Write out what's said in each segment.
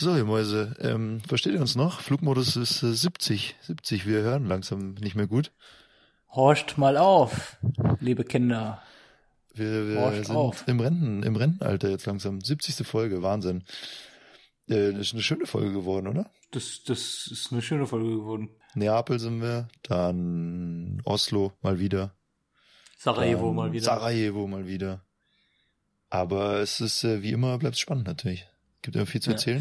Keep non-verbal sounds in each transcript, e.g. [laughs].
So, ihr Mäuse, ähm, versteht ihr uns noch? Flugmodus ist äh, 70. 70, wir hören langsam nicht mehr gut. Horcht mal auf, liebe Kinder. Wir, wir Horcht sind auf. im Renten, im Rentenalter jetzt langsam. 70. Folge, Wahnsinn. Äh, das ist eine schöne Folge geworden, oder? Das, das ist eine schöne Folge geworden. Neapel sind wir, dann Oslo mal wieder. Sarajevo dann mal wieder. Sarajevo mal wieder. Aber es ist, äh, wie immer, bleibt spannend natürlich. Gibt immer viel zu Ja.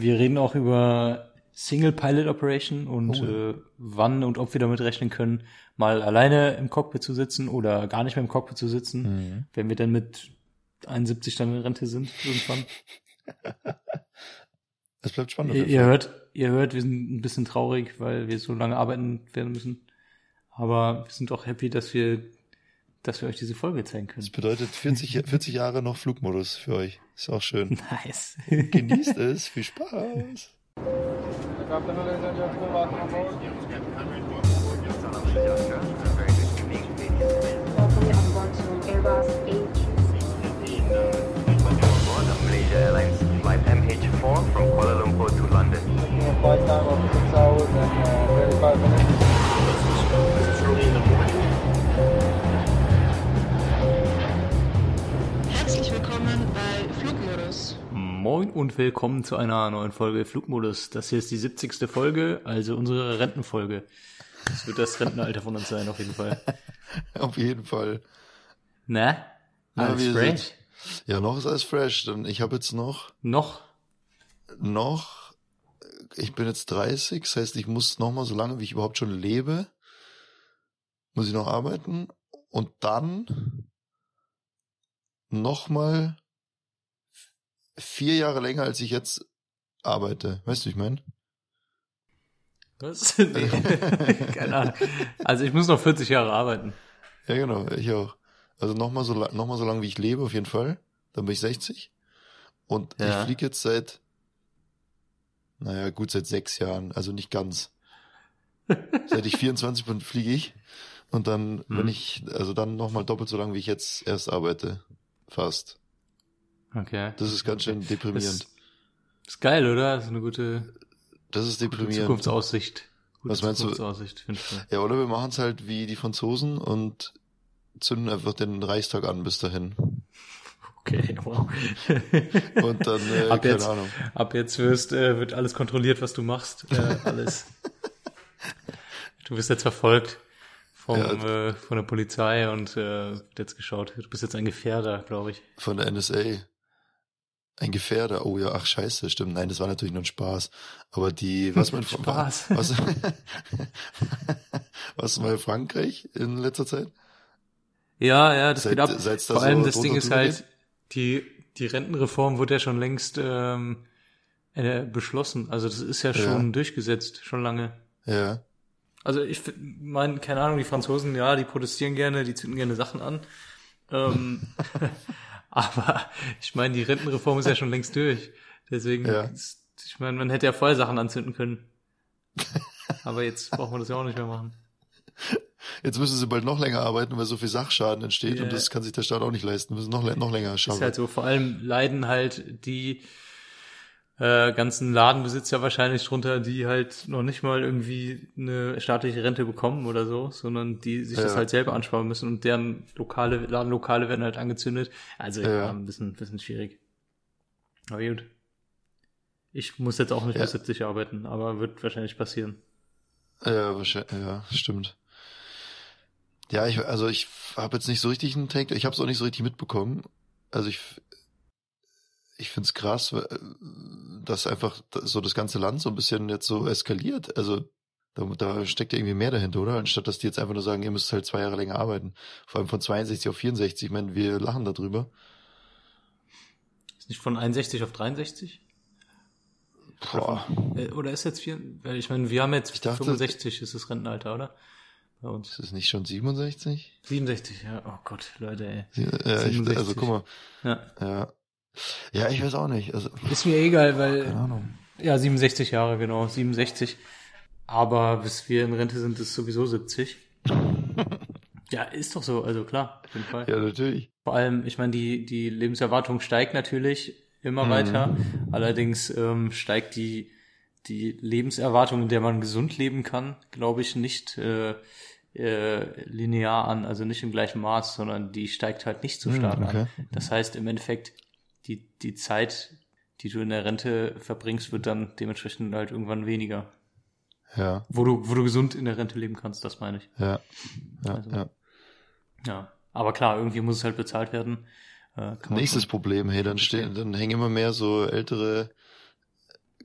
Wir reden auch über Single Pilot Operation und Oh äh, wann und ob wir damit rechnen können, mal alleine im Cockpit zu sitzen oder gar nicht mehr im Cockpit zu sitzen, Mhm. wenn wir dann mit 71 dann in Rente sind irgendwann. [laughs] Es bleibt spannend. ihr, ihr hört, ihr hört, wir sind ein bisschen traurig, weil wir so lange arbeiten werden müssen. Aber wir sind auch happy, dass wir, dass wir euch diese Folge zeigen können. Das bedeutet 40, 40 [laughs] Jahre noch Flugmodus für euch. Ist auch schön. Nice. [laughs] Genießt es. Viel Spaß. Welcome on board to Airbus A350. Malaysia Airlines flight MH4 from Kuala Lumpur to London. Flight time of 6 hours and uh, 35 minutes. Moin und willkommen zu einer neuen Folge Flugmodus. Das hier ist die 70. Folge, also unsere Rentenfolge. Das wird das Rentenalter von uns sein, auf jeden Fall. [laughs] Auf jeden Fall. Na? Alles wir fresh? sind- Ja, noch ist alles fresh. Dann ich habe jetzt noch, Noch? noch, ich bin jetzt 30, das heißt, ich muss noch mal so lange, wie ich überhaupt schon lebe, muss ich noch arbeiten und dann noch mal vier Jahre länger, als ich jetzt arbeite. Weißt du, ich meine? Was? [laughs] Nee. Keine Ahnung. Also ich muss noch 40 Jahre arbeiten. Ja, genau, ich auch. Also noch mal so, noch mal so lange, wie ich lebe, auf jeden Fall. Dann bin ich 60. Und Ja. ich fliege jetzt seit, naja, gut, seit sechs Jahren, also nicht ganz. seit ich 24 bin, fliege ich. Und dann, wenn Mhm. ich, also dann noch mal doppelt so lange, wie ich jetzt erst arbeite. Fast. Okay. Das ist ganz schön deprimierend. Das ist geil, oder? Das ist eine gute, Das ist gute deprimierend. Zukunftsaussicht. Gute Was meinst du? Zukunftsaussicht, ich. Ja, oder wir machen es halt wie die Franzosen und zünden einfach den Reichstag an bis dahin. Okay, wow. [laughs] Und dann, äh, ab keine jetzt, Ahnung. Ab jetzt wirst, äh, wird alles kontrolliert, was du machst. Äh, alles. [laughs] du wirst jetzt verfolgt vom, Ja. äh, von der Polizei und äh, wird jetzt geschaut. Du bist jetzt ein Gefährder, glaube ich. Von der NSA. Ein Gefährder. Oh ja, ach scheiße, stimmt. Nein, das war natürlich nur ein Spaß. Aber die, [laughs] was man Spaß. Was, [laughs] was in Frankreich in letzter Zeit? Ja, ja, das Seit- geht ab. seit's da Vor allem so das Ding ist halt, die, die Rentenreform wurde ja schon längst ähm, äh, beschlossen. Also das ist ja schon durchgesetzt, schon lange. Ja. Also ich meine, keine Ahnung, die Franzosen, ja, die protestieren gerne, die zünden gerne Sachen an. Ähm, [laughs] aber ich meine, die Rentenreform ist ja schon längst durch. Deswegen, Ja. ist, ich meine, man hätte ja vorher Sachen anzünden können. Aber jetzt braucht man das ja auch nicht mehr machen. Jetzt müssen sie bald noch länger arbeiten, weil so viel Sachschaden entsteht Ja. und das kann sich der Staat auch nicht leisten. Müssen noch, noch länger Ist schaffen. halt so, vor allem leiden halt die äh, ganzen Ladenbesitzer wahrscheinlich drunter, die halt noch nicht mal irgendwie eine staatliche Rente bekommen oder so, sondern die sich das Ja. halt selber ansparen müssen und deren lokale Ladenlokale werden halt angezündet. Also ja, Ja. ein bisschen, bisschen schwierig. Aber gut. Ich muss jetzt auch nicht Ja. bis 70 arbeiten, aber wird wahrscheinlich passieren. Ja, wahrscheinlich, ja, stimmt. Ja, ich, also ich habe jetzt nicht so richtig einen Take, ich habe es auch nicht so richtig mitbekommen. Also ich, ich find's krass, äh, dass einfach so das ganze Land so ein bisschen jetzt so eskaliert. Also da, da steckt ja irgendwie mehr dahinter, oder? Anstatt dass die jetzt einfach nur sagen, ihr müsst halt zwei Jahre länger arbeiten. Vor allem von 62 auf 64. Ich meine, wir lachen darüber. Ist nicht von 61 auf 63? Boah. Äh, Oder ist jetzt vier? Ich meine, wir haben jetzt Ich dachte- 65 ist das Rentenalter, oder? Bei uns. Ist es nicht schon 67? 67, ja. Oh Gott, Leute, ey. Ja, ich, 67. also guck mal. Ja. Ja. Ja, ich weiß auch nicht. Also, Ist mir egal, keine weil, Ahnung. ja, 67 Jahre, genau, 67. Aber bis wir in Rente sind, ist sowieso 70. [laughs] ja, ist doch so, also klar, auf jeden Fall. Ja, natürlich. Vor allem, ich meine, die, die Lebenserwartung steigt natürlich immer Mhm. weiter. Allerdings ähm, steigt die, die Lebenserwartung, in der man gesund leben kann, glaube ich, nicht äh, äh, linear an, also nicht im gleichen Maß, sondern die steigt halt nicht so Hm, stark okay. an. Das heißt, im Endeffekt, die, die Zeit, die du in der Rente verbringst, wird dann dementsprechend halt irgendwann weniger. Ja, Wo du, wo du gesund in der Rente leben kannst, das meine ich. ja, ja, Also, ja. Ja. Aber klar, irgendwie muss es halt bezahlt werden. Äh, Nächstes Problem, hey, dann stehen, dann hängen immer mehr so ältere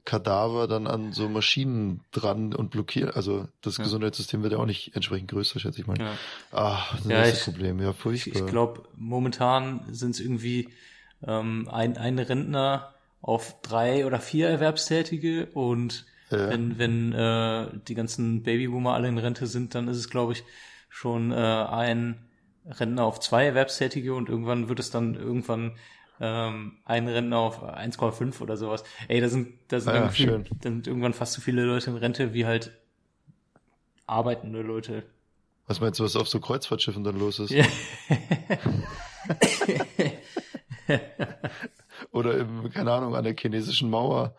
Kadaver dann an so Maschinen dran und blockieren. Also das Ja. Gesundheitssystem wird ja auch nicht entsprechend größer, schätze ich mal. Ja. Ah, das Ja, nächste ich- Problem, ja, Ich, furchtbar. ich glaube, momentan sind es irgendwie ähm, ein, ein Rentner auf drei oder vier Erwerbstätige und Ja. wenn, wenn äh, die ganzen Babyboomer alle in Rente sind, dann ist es, glaube ich, schon äh, ein Rentner auf zwei Erwerbstätige und irgendwann wird es dann irgendwann ähm, ein Rentner auf 1,5 oder sowas. Ey, da sind, da sind, Ah ja, irgendwie, schön. da sind irgendwann fast so viele Leute in Rente wie halt arbeitende Leute. Was meinst du, was auf so Kreuzfahrtschiffen dann los ist? Ja. [laughs] [laughs] [laughs] Oder im, keine Ahnung, an der chinesischen Mauer.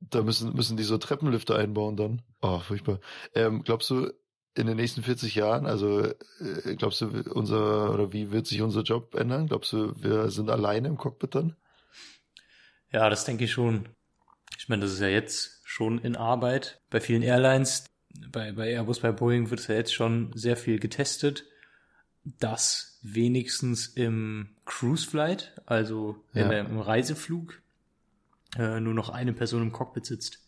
Da müssen, müssen die so Treppenlifte einbauen dann. Oh, furchtbar. Ähm, glaubst du, in den nächsten 40 Jahren, also äh, glaubst du, unser, oder wie wird sich unser Job ändern? Glaubst du, wir sind alleine im Cockpit dann? Ja, das denke ich schon. Ich meine, das ist ja jetzt schon in Arbeit. Bei vielen Airlines, bei, bei Airbus, bei Boeing wird es ja jetzt schon sehr viel getestet, dass wenigstens im Cruise Flight, also in Ja. im Reiseflug, äh, nur noch eine Person im Cockpit sitzt.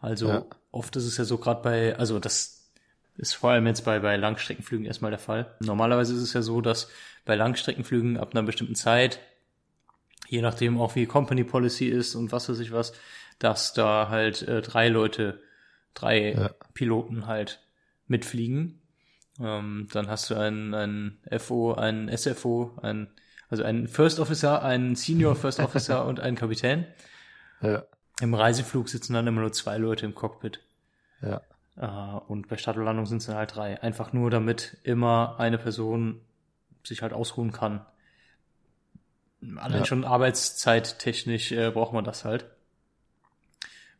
Also Ja. oft ist es ja so gerade bei, also das ist vor allem jetzt bei, bei Langstreckenflügen erstmal der Fall. Normalerweise ist es ja so, dass bei Langstreckenflügen ab einer bestimmten Zeit je nachdem auch wie Company Policy ist und was weiß ich was, dass da halt äh, drei Leute, drei Ja. Piloten halt mitfliegen. Ähm, dann hast du einen, einen FO, einen SFO, einen, also einen First Officer, einen Senior First Officer [laughs] und einen Kapitän. Ja, Im Reiseflug sitzen dann immer nur zwei Leute im Cockpit. ja, Äh, und bei Startlandung sind es dann halt drei. Einfach nur, damit immer eine Person sich halt ausruhen kann. Allein Ja. schon arbeitszeittechnisch äh, braucht man das halt.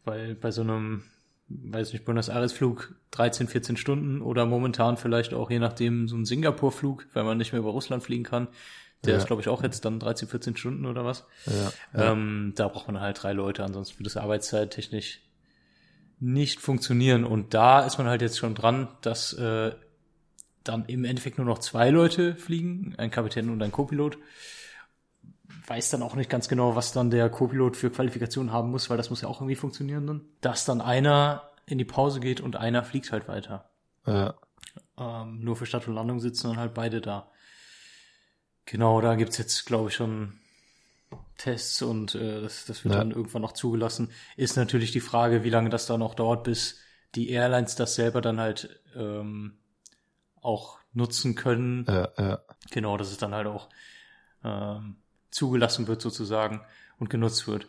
Weil bei so einem, weiß nicht, Buenos Aires Flug 13, 14 Stunden oder momentan vielleicht auch je nachdem so ein Singapur-Flug, weil man nicht mehr über Russland fliegen kann. Der Ja. ist, glaube ich, auch jetzt dann 13, 14 Stunden oder was. ja, ja. Ähm, da braucht man halt drei Leute, ansonsten würde es arbeitszeittechnisch nicht funktionieren. Und da ist man halt jetzt schon dran, dass äh, dann im Endeffekt nur noch zwei Leute fliegen, ein Kapitän und ein Co-Pilot. Weiß dann auch nicht ganz genau, was dann der Co-Pilot für Qualifikation haben muss, weil das muss ja auch irgendwie funktionieren dann. Dass dann einer in die Pause geht und einer fliegt halt weiter. ja. Ähm, nur für Start und Landung sitzen dann halt beide da. Genau, da gibt's jetzt, glaube ich, schon Tests und äh, das, das wird Ja. dann irgendwann noch zugelassen. Ist natürlich die Frage, wie lange das dann noch dauert, bis die Airlines das selber dann halt ähm, auch nutzen können. ja, ja. Genau, dass es dann halt auch ähm, zugelassen wird sozusagen und genutzt wird.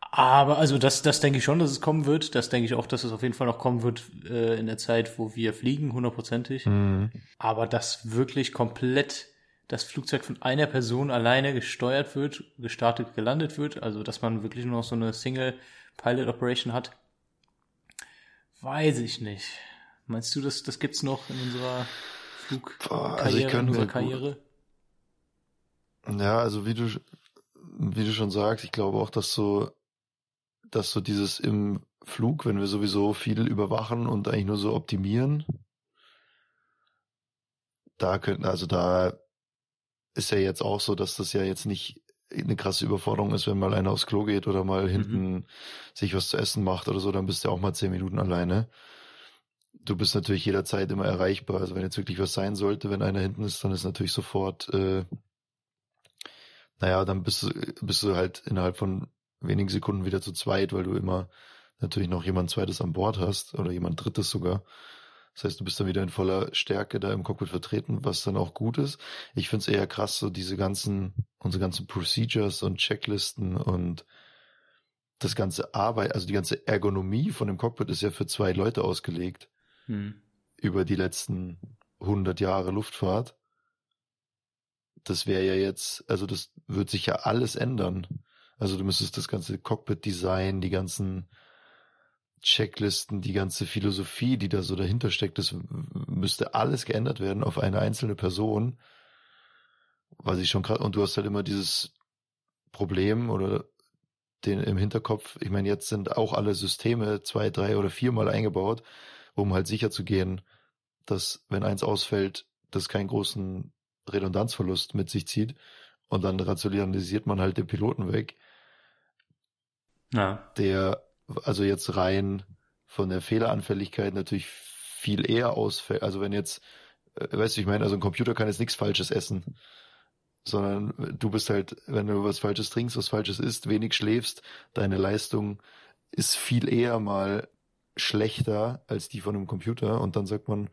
Aber also das, das denke ich schon, dass es kommen wird. Das denke ich auch, dass es auf jeden Fall noch kommen wird äh, in der Zeit, wo wir fliegen, hundertprozentig. Mhm. Aber dass wirklich komplett das Flugzeug von einer Person alleine gesteuert wird, gestartet, gelandet wird, also dass man wirklich nur noch so eine Single Pilot Operation hat, weiß ich nicht. Meinst du, das, das gibt's noch in unserer Flugkarriere, Boah, also ich in unserer Karriere? Ja, also wie du, wie du schon sagst, ich glaube auch, dass so, dass so dieses im Flug, wenn wir sowieso viel überwachen und eigentlich nur so optimieren, da könnten, also da ist ja jetzt auch so, dass das ja jetzt nicht eine krasse Überforderung ist, wenn mal einer aufs Klo geht oder mal hinten sich was zu essen macht oder so, dann bist du ja auch mal zehn Minuten alleine. Du bist natürlich jederzeit immer erreichbar. Also wenn jetzt wirklich was sein sollte, wenn einer hinten ist, dann ist natürlich sofort, äh, naja, dann bist du, bist du halt innerhalb von wenigen Sekunden wieder zu zweit, weil du immer natürlich noch jemand zweites an Bord hast oder jemand drittes sogar. Das heißt, du bist dann wieder in voller Stärke da im Cockpit vertreten, was dann auch gut ist. Ich finde es eher krass, so diese ganzen, unsere ganzen Procedures und Checklisten und das ganze Arbeit, also die ganze Ergonomie von dem Cockpit ist ja für zwei Leute ausgelegt Hm. über die letzten 100 Jahre Luftfahrt. Das wäre ja jetzt, also das wird sich ja alles ändern. Also du müsstest das ganze Cockpit-Design, die ganzen Checklisten, die ganze Philosophie, die da so dahinter steckt, das müsste alles geändert werden auf eine einzelne Person. Was ich schon gerade, und du hast halt immer dieses Problem oder den im Hinterkopf, ich meine, jetzt sind auch alle Systeme zwei, drei oder viermal eingebaut, um halt sicher zu gehen, dass wenn eins ausfällt, das keinen großen Redundanzverlust mit sich zieht. Und dann rationalisiert man halt den Piloten weg, Ja. der also jetzt rein von der Fehleranfälligkeit natürlich viel eher ausfällt. Also wenn jetzt, äh, weißt du, ich meine, also ein Computer kann jetzt nichts Falsches essen, sondern du bist halt, wenn du was Falsches trinkst, was Falsches isst, wenig schläfst, deine Leistung ist viel eher mal schlechter als die von einem Computer und dann sagt man,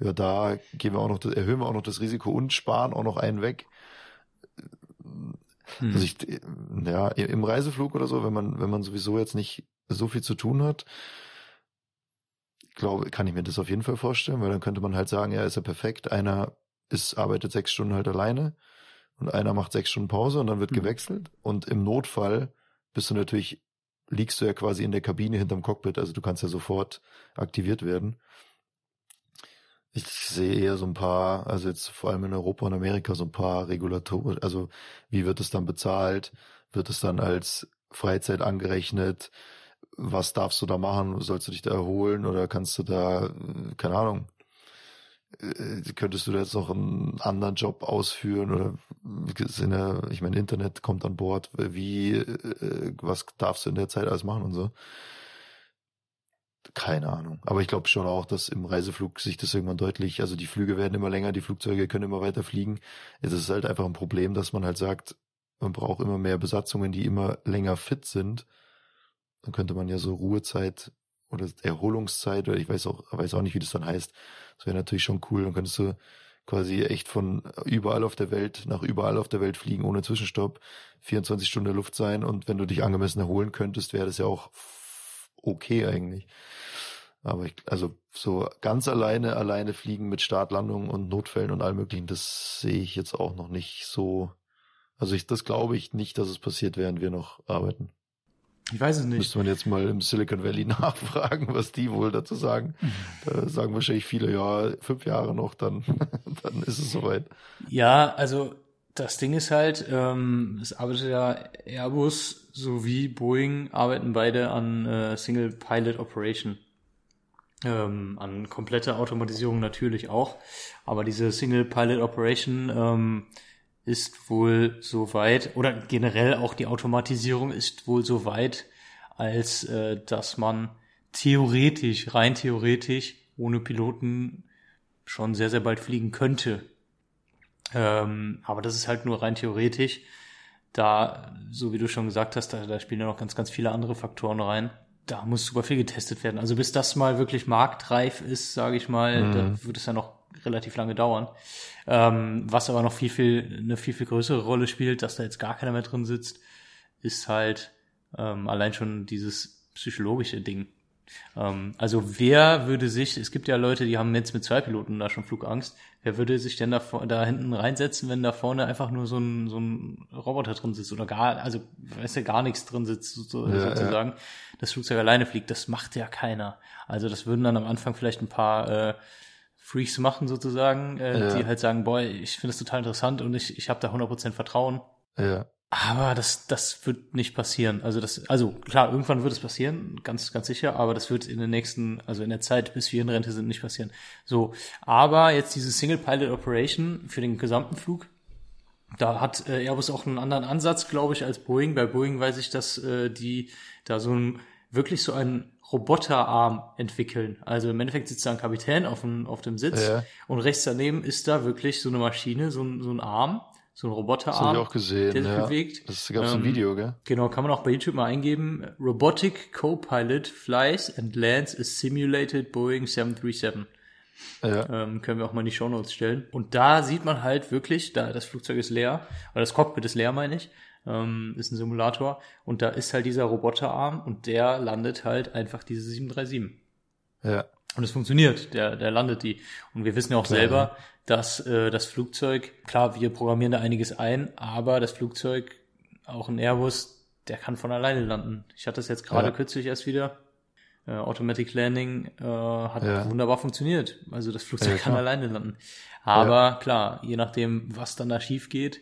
ja, da gehen wir auch noch, das- erhöhen wir auch noch das Risiko und sparen auch noch einen weg. Hm. Also ich, ja, im Reiseflug oder so, wenn man, wenn man sowieso jetzt nicht so viel zu tun hat, glaube, kann ich mir das auf jeden Fall vorstellen, weil dann könnte man halt sagen, ja, ist ja perfekt. Einer ist, arbeitet sechs Stunden halt alleine und einer macht sechs Stunden Pause und dann wird Mhm. gewechselt. Und im Notfall bist du natürlich, liegst du ja quasi in der Kabine hinterm Cockpit, also du kannst ja sofort aktiviert werden. Ich sehe eher so ein paar, also jetzt vor allem in Europa und Amerika so ein paar Regulatoren, also wie wird es dann bezahlt? Wird es dann als Freizeit angerechnet? Was darfst du da machen? Sollst du dich da erholen oder kannst du da, keine Ahnung, könntest du da jetzt noch einen anderen Job ausführen oder sind ja, ich meine, Internet kommt an Bord, wie, äh, was darfst du in der Zeit alles machen und so? Keine Ahnung. Aber ich glaube schon auch, dass im Reiseflug sich das irgendwann deutlich, also die Flüge werden immer länger, die Flugzeuge können immer weiter fliegen. Es ist halt einfach ein Problem, dass man halt sagt, man braucht immer mehr Besatzungen, die immer länger fit sind. Dann könnte man ja so Ruhezeit oder Erholungszeit oder ich weiß auch, weiß auch nicht, wie das dann heißt. Das wäre natürlich schon cool. Dann könntest du quasi echt von überall auf der Welt nach überall auf der Welt fliegen ohne Zwischenstopp, 24 Stunden Luft sein und wenn du dich angemessen erholen könntest, wäre das ja auch okay eigentlich. Aber ich, also so ganz alleine, alleine fliegen mit Start, Landung und Notfällen und allem möglichen, das sehe ich jetzt auch noch nicht so. Also ich, das glaube ich nicht, dass es passiert, während wir noch arbeiten. Ich weiß es nicht. Müsste man jetzt mal im Silicon Valley [laughs] nachfragen, was die wohl dazu sagen. Da sagen wahrscheinlich viele, ja, fünf Jahre noch, dann, [laughs] dann ist es soweit. Ja, also das Ding ist halt, ähm, es arbeitet ja Airbus sowie Boeing arbeiten beide an äh, Single Pilot Operation. Ähm, an komplette Automatisierung natürlich auch. Aber diese Single Pilot Operation ähm, ist wohl so weit, oder generell auch die Automatisierung ist wohl so weit, als äh, dass man theoretisch, rein theoretisch, ohne Piloten schon sehr, sehr bald fliegen könnte. Ähm, aber das ist halt nur rein theoretisch. Da, so wie du schon gesagt hast, da, da spielen ja noch ganz, ganz viele andere Faktoren rein. Da muss super viel getestet werden. Also bis das mal wirklich marktreif ist, sage ich mal, Mhm. da wird es ja noch relativ lange dauern. Ähm, was aber noch viel, viel, eine viel, viel größere Rolle spielt, dass da jetzt gar keiner mehr drin sitzt, ist halt ähm, allein schon dieses psychologische Ding. Ähm, also wer würde sich, es gibt ja Leute, die haben jetzt mit zwei Piloten da schon Flugangst, wer würde sich denn da, da hinten reinsetzen, wenn da vorne einfach nur so ein, so ein Roboter drin sitzt oder gar, also weißt du, gar nichts drin sitzt so, Ja, sozusagen, das Flugzeug alleine fliegt, das macht ja keiner. Also das würden dann am Anfang vielleicht ein paar äh, Freaks machen sozusagen, äh, Ja. die halt sagen, boah, ich finde das total interessant und ich, ich habe da 100% Vertrauen. Ja. Aber das, das wird nicht passieren. Also das, also klar, irgendwann wird es passieren, ganz, ganz sicher, aber das wird in den nächsten, also in der Zeit, bis wir in Rente sind, nicht passieren. So, aber jetzt diese Single Pilot Operation für den gesamten Flug, da hat äh, Airbus auch einen anderen Ansatz, glaube ich, als Boeing. Bei Boeing weiß ich, dass äh, die da so ein wirklich so einen Roboterarm entwickeln. Also im Endeffekt sitzt da ein Kapitän auf dem, auf dem Sitz Ja. und rechts daneben ist da wirklich so eine Maschine, so ein, so ein Arm, so ein Das Roboterarm. habe ich auch gesehen. der sich ja. bewegt. Das gab ein Ähm, Video, gell? Genau, kann man auch bei YouTube mal eingeben. Robotic Co-Pilot flies and lands a simulated Boeing 737. Ja. Ähm, können wir auch mal in die Shownotes stellen. Und da sieht man halt wirklich, da das Flugzeug ist leer, oder das Cockpit ist leer, meine ich, ähm, ist ein Simulator. Und da ist halt dieser Roboterarm und der landet halt einfach diese 737. Ja. Und es funktioniert, der, der landet die. Und wir wissen ja auch Klar, selber, dass äh, das Flugzeug, klar, wir programmieren da einiges ein, aber das Flugzeug, auch ein Airbus, der kann von alleine landen. Ich hatte es jetzt gerade Ja. kürzlich erst wieder. Äh, Automatic Landing äh, hat Ja. wunderbar funktioniert. Also das Flugzeug Ja, kann alleine landen. Aber klar, je nachdem, was dann da schief geht,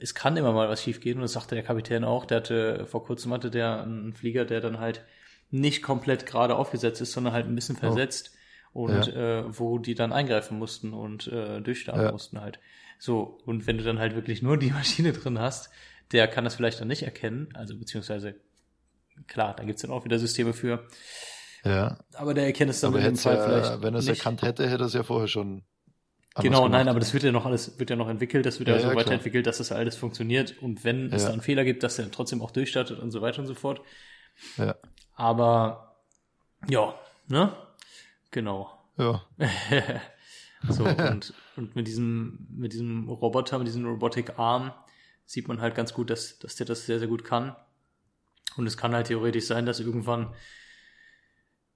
es kann immer mal was schief gehen und das sagte der Kapitän auch. Der hatte vor kurzem hatte der einen Flieger, der dann halt nicht komplett gerade aufgesetzt ist, sondern halt ein bisschen versetzt und äh, wo die dann eingreifen mussten und äh, durchstarten Ja. mussten halt. So, und wenn du dann halt wirklich nur die [laughs] Maschine drin hast, der kann das vielleicht dann nicht erkennen, also beziehungsweise klar, da gibt's dann auch wieder Systeme für, Ja. aber der erkennt es dann Aber in dem Fall ja, vielleicht wenn er es erkannt hätte, hätte er es ja vorher schon. Anders Genau, gemacht. nein, aber das wird ja noch alles, wird ja noch entwickelt, das wird ja, Ja, so ja, klar. weiterentwickelt, dass das alles funktioniert und wenn es Ja. da einen Fehler gibt, dass der trotzdem auch durchstartet und so weiter und so fort. Ja. Aber ja, ne? Genau. Ja. [laughs] so, [laughs] und, und mit diesem, mit diesem Roboter, mit diesem Robotic Arm sieht man halt ganz gut, dass, dass der das sehr, sehr gut kann. Und es kann halt theoretisch sein, dass irgendwann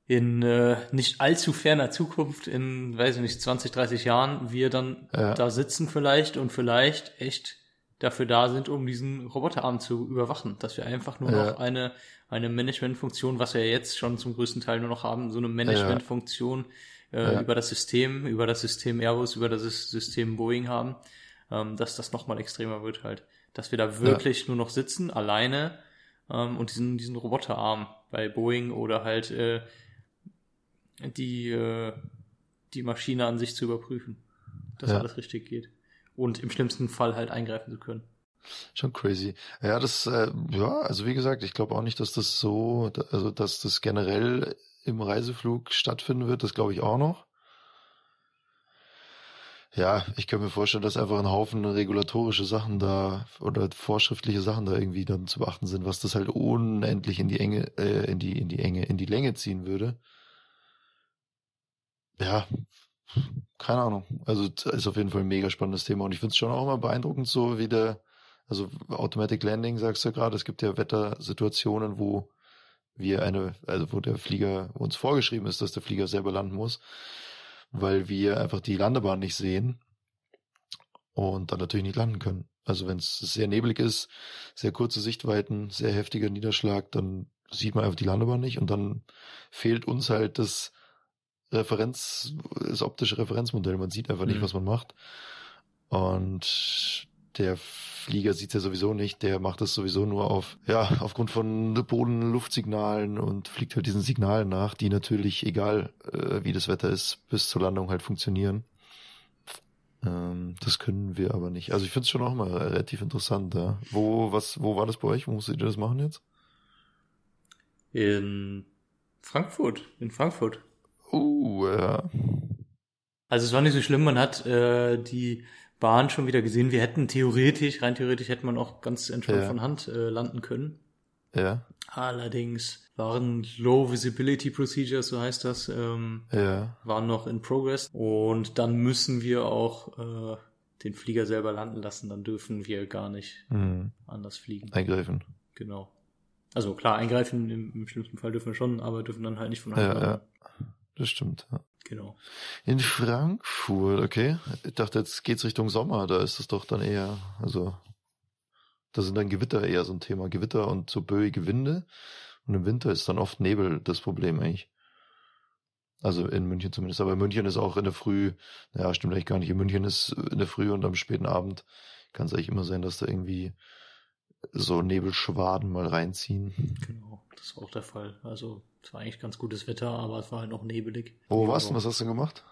in äh, nicht allzu ferner Zukunft, in, weiß ich nicht, 20, 30 Jahren, wir dann Ja. da sitzen vielleicht und vielleicht echt dafür da sind, um diesen Roboterarm zu überwachen. Dass wir einfach nur Ja. noch eine, eine Managementfunktion, was wir ja jetzt schon zum größten Teil nur noch haben, so eine Managementfunktion äh, Ja. über das System, über das System Airbus, über das System Boeing haben, ähm, dass das nochmal extremer wird halt. Dass wir da wirklich nur noch sitzen, alleine, ähm, und diesen, diesen Roboterarm bei Boeing oder halt äh, die, äh, die Maschine an sich zu überprüfen, dass Ja. alles richtig geht. Und im schlimmsten Fall halt eingreifen zu können. Schon crazy. Ja, das, äh, ja, also wie gesagt, ich glaube auch nicht, dass das so, also dass das generell im Reiseflug stattfinden wird, das glaube ich auch noch. Ja, ich kann mir vorstellen, dass einfach ein Haufen regulatorische Sachen da oder vorschriftliche Sachen da irgendwie dann zu beachten sind, was das halt unendlich in die Enge, äh, in die, in die Enge, in die Länge ziehen würde. Ja, keine Ahnung. Also ist auf jeden Fall ein mega spannendes Thema und ich finde es schon auch immer beeindruckend, so wie der, also Automatic Landing sagst du gerade, es gibt ja Wettersituationen, wo wir eine, also wo der Flieger uns vorgeschrieben ist, dass der Flieger selber landen muss, weil wir einfach die Landebahn nicht sehen und dann natürlich nicht landen können. Also wenn es sehr neblig ist, sehr kurze Sichtweiten, sehr heftiger Niederschlag, dann sieht man einfach die Landebahn nicht und dann fehlt uns halt das Referenz, das optische Referenzmodell. Man sieht einfach nicht, Mhm. was man macht. Und der Flieger sieht ja sowieso nicht, der macht das sowieso nur auf, ja, [laughs] aufgrund von Boden-Luftsignalen und fliegt halt diesen Signalen nach, die natürlich, egal äh, wie das Wetter ist, bis zur Landung halt funktionieren. Ähm, das können wir aber nicht. Also ich finde es schon auch mal relativ interessant, ja. Wo, was, wo war das bei euch? Wo musstet ihr das machen jetzt? In Frankfurt. In Frankfurt. Ja. Also es war nicht so schlimm, man hat äh, die Bahn schon wieder gesehen. Wir hätten theoretisch, rein theoretisch hätte man auch ganz entspannt Ja. von Hand äh, landen können. Ja, Allerdings waren Low Visibility Procedures, so heißt das, ähm, ja, waren noch in Progress. Und dann müssen wir auch äh, den Flieger selber landen lassen. Dann dürfen wir gar nicht hm. anders fliegen. eingreifen. Genau. Also klar, eingreifen im, im schlimmsten Fall dürfen wir schon, aber dürfen dann halt nicht von Hand Ja, landen. ja. Das stimmt. Ja. Genau. In Frankfurt, okay. Ich dachte, jetzt geht's Richtung Sommer, da ist es doch dann eher, also da sind dann Gewitter eher so ein Thema. Gewitter und so böige Winde. Und im Winter ist dann oft Nebel das Problem eigentlich. Also in München zumindest. Aber in München ist auch in der Früh, naja, stimmt eigentlich gar nicht. In München ist in der Früh und am späten Abend kann es eigentlich immer sein, dass da irgendwie so Nebelschwaden mal reinziehen. Genau. Das war auch der Fall. Also es war eigentlich ganz gutes Wetter, aber es war halt noch nebelig. Wo Ja, warst du? Was hast du gemacht?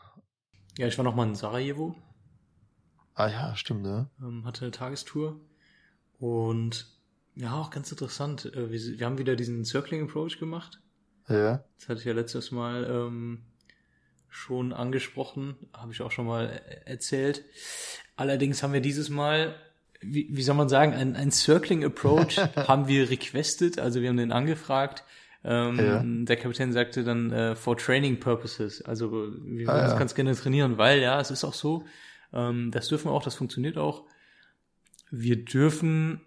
Ja, ich war noch mal in Sarajevo, Ah ja, stimmt, ja. ähm, hatte eine Tagestour und ja, auch ganz interessant. Äh, wir, wir haben wieder diesen Circling Approach gemacht. Ja, Das hatte ich ja letztes Mal ähm, schon angesprochen, habe ich auch schon mal äh, erzählt. Allerdings haben wir dieses Mal, wie, wie soll man sagen, ein, ein Circling Approach [laughs] haben wir requested, also wir haben den angefragt. Ähm, Ja. Der Kapitän sagte dann äh, for training purposes, also wir würden Ah, das ja. ganz gerne trainieren, weil ja, es ist auch so, ähm, das dürfen wir auch, das funktioniert auch. Wir dürfen,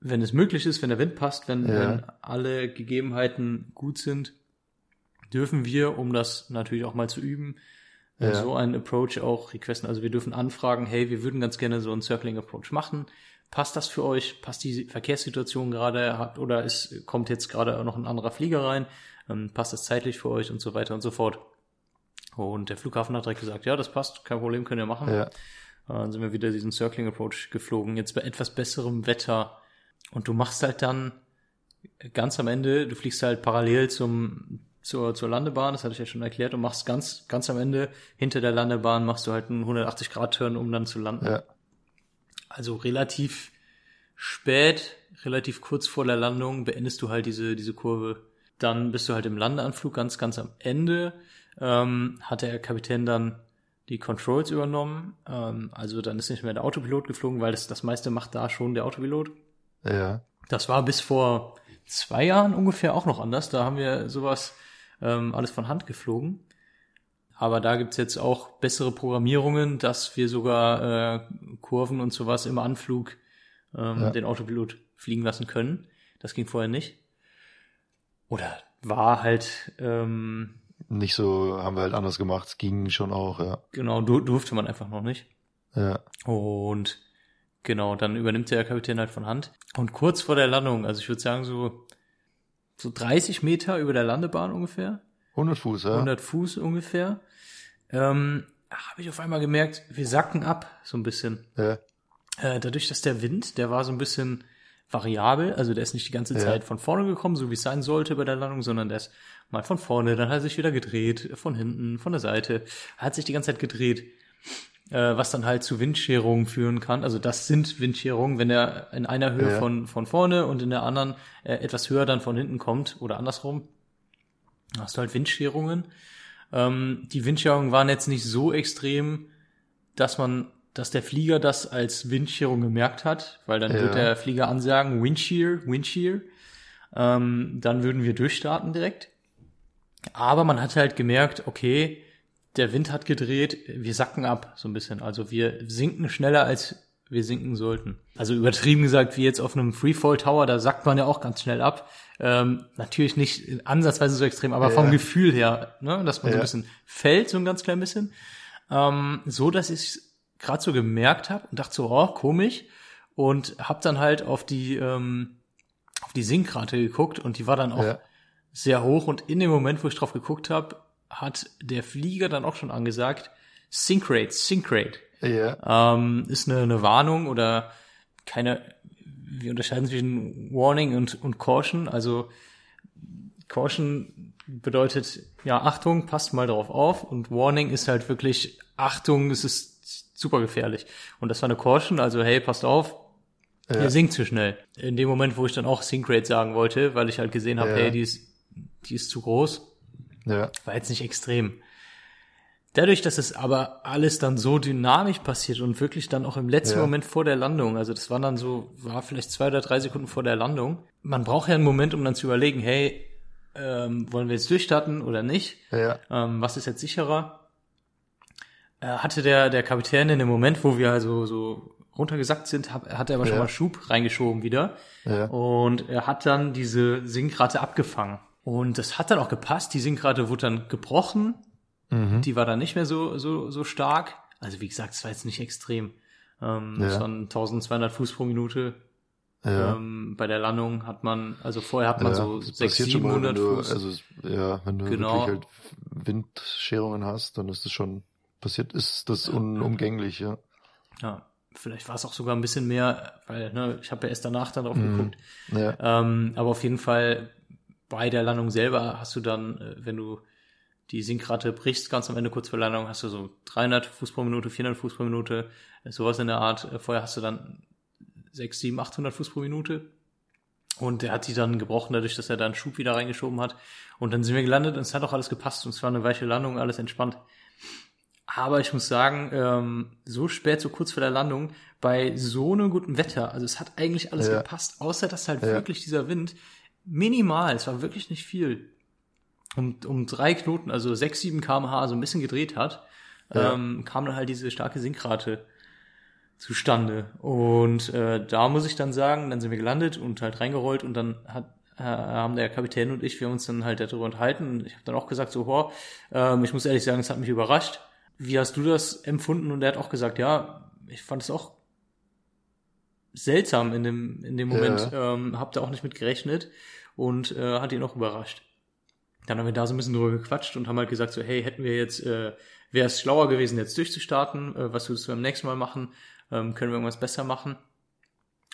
wenn es möglich ist, wenn der Wind passt, wenn, Ja. wenn alle Gegebenheiten gut sind, dürfen wir, um das natürlich auch mal zu üben, äh, so einen Approach auch requesten. Also wir dürfen anfragen, hey, wir würden ganz gerne so einen Circling Approach machen. Passt das für euch? Passt die Verkehrssituation gerade? Habt- Oder es kommt jetzt gerade noch ein anderer Flieger rein? Ähm, passt das zeitlich für euch und so weiter und so fort? Und der Flughafen hat direkt gesagt, ja, das passt, kein Problem, können wir machen. Ja. Äh, Dann sind wir wieder diesen Circling Approach geflogen. Jetzt bei etwas besserem Wetter. Und du machst halt dann ganz am Ende, du fliegst halt parallel zum, zur, zur Landebahn, das hatte ich ja schon erklärt, und machst ganz, ganz am Ende hinter der Landebahn machst du halt einen 180-Grad-Turn, um dann zu landen. Ja. Also relativ spät, relativ kurz vor der Landung beendest du halt diese, diese Kurve. Dann bist du halt im Landeanflug ganz, ganz am Ende. Ähm, hat der Kapitän dann die Controls übernommen. Ähm, also dann ist nicht mehr der Autopilot geflogen, weil das, das meiste macht da schon der Autopilot. Ja. Das war bis vor zwei Jahren ungefähr auch noch anders. Da haben wir sowas ähm, alles von Hand geflogen. Aber da gibt's jetzt auch bessere Programmierungen, dass wir sogar äh, Kurven und sowas im Anflug ähm, Ja. den Autopilot fliegen lassen können. Das ging vorher nicht. Oder war halt, ähm, Nicht so, haben wir halt anders gemacht. Es ging schon auch, ja. genau, dur durfte man einfach noch nicht. Ja. Und genau, dann übernimmt der Kapitän halt von Hand. Und kurz vor der Landung, also ich würde sagen so, so 30 Meter über der Landebahn ungefähr, 100 Fuß, ja. 100 Fuß ungefähr, ähm, habe ich auf einmal gemerkt, wir sacken ab so ein bisschen. Ja. Äh, dadurch, dass der Wind, der war so ein bisschen variabel, also der ist nicht die ganze Ja. Zeit von vorne gekommen, so wie es sein sollte bei der Landung, sondern der ist mal von vorne, dann hat er sich wieder gedreht, von hinten, von der Seite, hat sich die ganze Zeit gedreht, äh, was dann halt zu Windscherungen führen kann. Also das sind Windscherungen, wenn er in einer Höhe Ja. von, von vorne und in der anderen äh, etwas höher dann von hinten kommt oder andersrum, hast du halt Windscherungen. Ähm, die Windscherungen waren jetzt nicht so extrem, dass man, dass der Flieger das als Windscherung gemerkt hat, weil dann Ja. wird der Flieger ansagen, Windshear, Windshear. Ähm, dann würden wir durchstarten direkt. Aber man hat halt gemerkt, okay, der Wind hat gedreht, wir sacken ab so ein bisschen. Also wir sinken schneller, als wir sinken sollten. Also übertrieben gesagt, wie jetzt auf einem Freefall Tower, da sackt man ja auch ganz schnell ab. Ähm, natürlich nicht ansatzweise so extrem, aber Ja. vom Gefühl her, ne, dass man so ein Ja. bisschen fällt, so ein ganz klein bisschen. Ähm, so, dass ich gerade so gemerkt habe und dachte so, oh, komisch. Und hab dann halt auf die, ähm, auf die Sinkrate geguckt und die war dann auch Ja. sehr hoch. Und in dem Moment, wo ich drauf geguckt habe, hat der Flieger dann auch schon angesagt, Sync-Rate, Sync-Rate. Ja. Ähm, ist eine, eine Warnung oder keine, wir unterscheiden zwischen Warning und, und Caution. Also Caution bedeutet, ja, Achtung, passt mal drauf auf. Und Warning ist halt wirklich, Achtung, es ist super gefährlich. Und das war eine Caution, also hey, passt auf, Ja. ihr sinkt zu schnell. In dem Moment, wo ich dann auch Sync Rate sagen wollte, weil ich halt gesehen habe, Ja. hey, die ist, die ist zu groß, Ja. war jetzt nicht extrem. Dadurch, dass es aber alles dann so dynamisch passiert und wirklich dann auch im letzten Ja. Moment vor der Landung, also das war dann so, war vielleicht zwei oder drei Sekunden vor der Landung. Man braucht ja einen Moment, um dann zu überlegen, hey, ähm, wollen wir jetzt durchstarten oder nicht? Ja. Ähm, was ist jetzt sicherer? Äh, hatte der, der Kapitän in dem Moment, wo wir also so runtergesackt sind, hab, hat er aber schon Ja. mal Schub reingeschoben wieder. Ja. Und er hat dann diese Sinkrate abgefangen. Und das hat dann auch gepasst. Die Sinkrate wurde dann gebrochen. Mhm. Die war dann nicht mehr so, so, so stark. Also wie gesagt, es war jetzt nicht extrem. Ähm, Ja. Waren 1200 Fuß pro Minute. Ja. Ähm, bei der Landung hat man, also vorher hat man ja. so das 600, passiert schon mal, wenn 700 du, Fuß. also ja, wenn du Genau. wirklich halt Windscherungen hast, dann ist das schon passiert, ist das unumgänglich, ja. Ja, vielleicht war es auch sogar ein bisschen mehr, weil ne, ich habe ja erst danach dann drauf Mhm. geguckt. Ja. Ähm, aber auf jeden Fall bei der Landung selber hast du dann, äh, wenn du die Sinkrate brichst, ganz am Ende kurz vor Landung, hast du so 300 Fuß pro Minute, 400 Fuß pro Minute, äh, sowas in der Art. Äh, Vorher hast du dann 6, 7, 800 Fuß pro Minute. Und der hat die dann gebrochen, dadurch, dass er da einen Schub wieder reingeschoben hat. Und dann sind wir gelandet und es hat auch alles gepasst. Und es war eine weiche Landung, alles entspannt. Aber ich muss sagen, ähm, so spät, so kurz vor der Landung, bei so einem guten Wetter, also es hat eigentlich alles Ja. gepasst, außer dass halt Ja. wirklich dieser Wind minimal, es war wirklich nicht viel, um, um drei Knoten, also sechs, sieben kmh so ein bisschen gedreht hat, Ja. ähm, kam dann halt diese starke Sinkrate zustande. Und äh, da muss ich dann sagen, dann sind wir gelandet und halt reingerollt und dann hat, äh, haben der Kapitän und ich, wir haben uns dann halt darüber unterhalten und ich habe dann auch gesagt, so, boah, ähm, ich muss ehrlich sagen, es hat mich überrascht. Wie hast du das empfunden? Und er hat auch gesagt, ja, ich fand es auch seltsam in dem, in dem Moment, ähm, hab da auch nicht mit gerechnet und äh, hat ihn auch überrascht. Dann haben wir da so ein bisschen drüber gequatscht und haben halt gesagt, so, hey, hätten wir jetzt, äh, wäre es schlauer gewesen, jetzt durchzustarten, äh, was würdest du beim nächsten Mal machen, ähm, können wir irgendwas besser machen?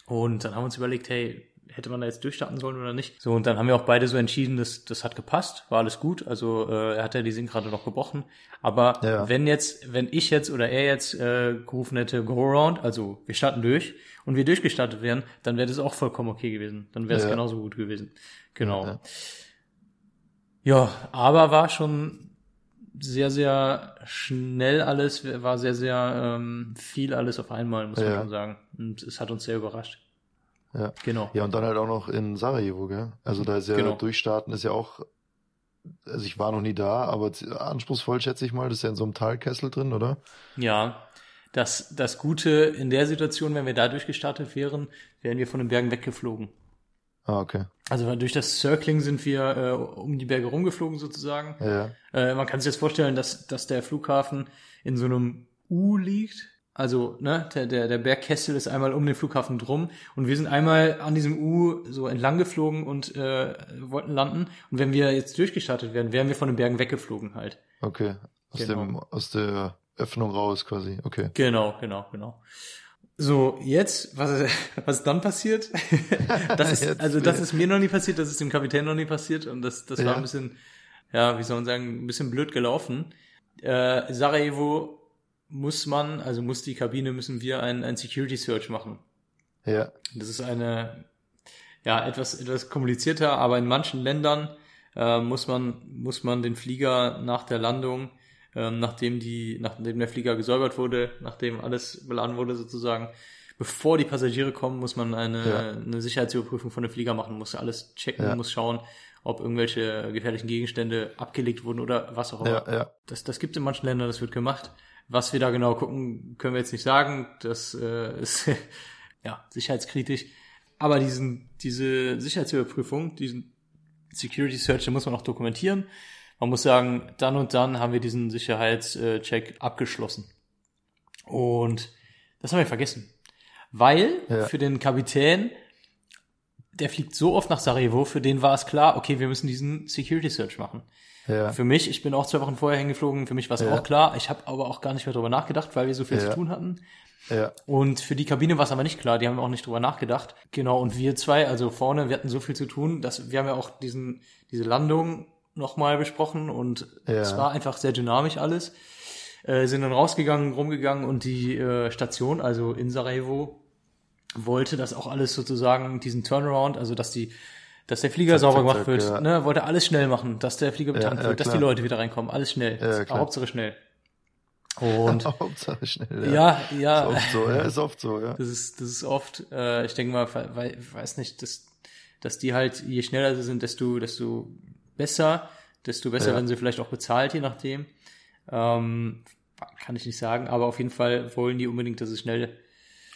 Und dann haben wir uns überlegt, hey, hätte man da jetzt durchstarten sollen oder nicht? So, und dann haben wir auch beide so entschieden, dass das hat gepasst, war alles gut. Also äh, er hat ja die Sinkrate noch gebrochen. Aber Ja. wenn jetzt, wenn ich jetzt oder er jetzt äh, gerufen hätte, go around, also wir starten durch und wir durchgestartet wären, dann wäre das auch vollkommen okay gewesen. Dann wäre es Ja. genauso gut gewesen. Genau. Ja. Ja, aber war schon sehr, sehr schnell alles, war sehr, sehr ähm, viel alles auf einmal, muss man Ja. schon sagen. Und es hat uns sehr überrascht. Ja. Genau. Ja, und dann halt auch noch in Sarajevo, gell? Also da ist ja Genau. durchstarten ist ja auch, also ich war noch nie da, aber anspruchsvoll schätze ich mal, das ist ja in so einem Talkessel drin, oder? Ja, das, das Gute in der Situation, wenn wir da durchgestartet wären, wären wir von den Bergen weggeflogen. Ah, okay. Also durch das Circling sind wir äh, um die Berge rumgeflogen sozusagen. Ja, Äh, man kann sich jetzt vorstellen, dass, dass der Flughafen in so einem U liegt. Also, ne, der, der, der Bergkessel ist einmal um den Flughafen drum und wir sind einmal an diesem U so entlang geflogen und äh, wollten landen. Und wenn wir jetzt durchgestartet wären, wären wir von den Bergen weggeflogen halt. okay. Aus Genau. dem, aus der Öffnung raus quasi. Okay. Genau, genau, genau. So, jetzt, was, [laughs] was dann passiert? [laughs] das ist, also das ist mir noch nie passiert, das ist dem Kapitän noch nie passiert und das, das war Ja. ein bisschen, ja, wie soll man sagen, ein bisschen blöd gelaufen. Äh, Sarajevo muss man, also muss die Kabine, müssen wir ein, ein Security Search machen. Ja, Das ist eine, ja, etwas, etwas komplizierter, aber in manchen Ländern äh, muss man, muss man den Flieger nach der Landung, ähm, nachdem die, nachdem der Flieger gesäubert wurde, nachdem alles beladen wurde sozusagen, bevor die Passagiere kommen, muss man eine, Ja. eine Sicherheitsüberprüfung von dem Flieger machen, muss alles checken, Ja. muss schauen, ob irgendwelche gefährlichen Gegenstände abgelegt wurden oder was auch immer. ja, ja. Das, das gibt in manchen Ländern, das wird gemacht. Was wir da genau gucken, können wir jetzt nicht sagen. Das äh, [laughs] ist ja sicherheitskritisch. Aber diesen, diese Sicherheitsüberprüfung, diesen Security Search, den muss man auch dokumentieren. Man muss sagen, dann und dann haben wir diesen Sicherheitscheck abgeschlossen. Und das haben wir vergessen. Weil Ja. für den Kapitän, der fliegt so oft nach Sarajevo, für den war es klar, okay, wir müssen diesen Security Search machen. Ja, Für mich, ich bin auch zwei Wochen vorher hingeflogen, für mich war es Ja. auch klar. Ich habe aber auch gar nicht mehr drüber nachgedacht, weil wir so viel zu tun hatten. ja, Und für die Kabine war es aber nicht klar, die haben auch nicht drüber nachgedacht. Genau, und wir zwei, also vorne, wir hatten so viel zu tun, dass wir haben ja auch diesen, diese Landung nochmal besprochen und Ja. es war einfach sehr dynamisch alles. Äh, sind dann rausgegangen, rumgegangen und die äh, Station, also in Sarajevo, wollte das auch alles sozusagen, diesen Turnaround, also dass die, dass der Flieger Zack, sauber zack, gemacht zack, wird, ja. ne, wollte alles schnell machen, dass der Flieger betankt ja, wird, dass die. Leute wieder reinkommen, alles schnell, Ja. Hauptsache schnell. Und [laughs] Hauptsache schnell. Ja, ja, ja, Ist oft so, ja, ist oft so, ja. das ist, das ist oft, äh, ich denke mal, weil, weiß nicht, dass, dass die halt, je schneller sie sind, desto, desto besser, desto besser Ja. werden sie vielleicht auch bezahlt, je nachdem. Ähm, kann ich nicht sagen, aber auf jeden Fall wollen die unbedingt, dass es schnell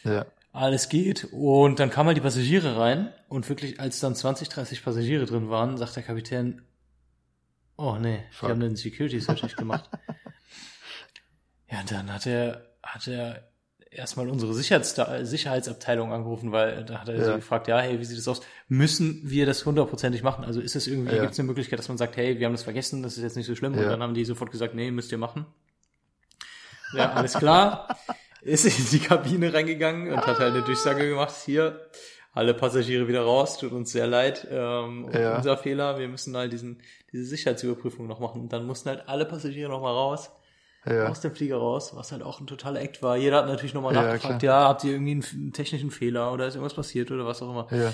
Ja, alles geht. Und dann kamen halt die Passagiere rein und wirklich, als dann 20, 30 Passagiere drin waren, sagt der Kapitän, oh nee, Fuck. wir haben den Security Search nicht gemacht. [laughs] ja, dann hat er, hat er erstmal unsere Sicherheits Sicherheitsabteilung angerufen, weil da hat er Ja. sie gefragt, ja, hey, wie sieht das aus? Müssen wir das hundertprozentig machen? Also ist es irgendwie, Ja. gibt es eine Möglichkeit, dass man sagt, hey, wir haben das vergessen, das ist jetzt nicht so schlimm? Und Ja. dann haben die sofort gesagt, nee, müsst ihr machen. Ja, alles klar. [laughs] Ist in die Kabine reingegangen und hat halt eine Durchsage gemacht, hier, alle Passagiere wieder raus, tut uns sehr leid, ähm, Ja. unser Fehler, wir müssen halt diesen, diese Sicherheitsüberprüfung noch machen. Und dann mussten halt alle Passagiere noch mal raus, ja, aus dem Flieger raus, was halt auch ein totaler Act war. Jeder hat natürlich noch mal Ja, nachgefragt, klar. ja, habt ihr irgendwie einen, technischen Fehler oder ist irgendwas passiert oder was auch immer. ja,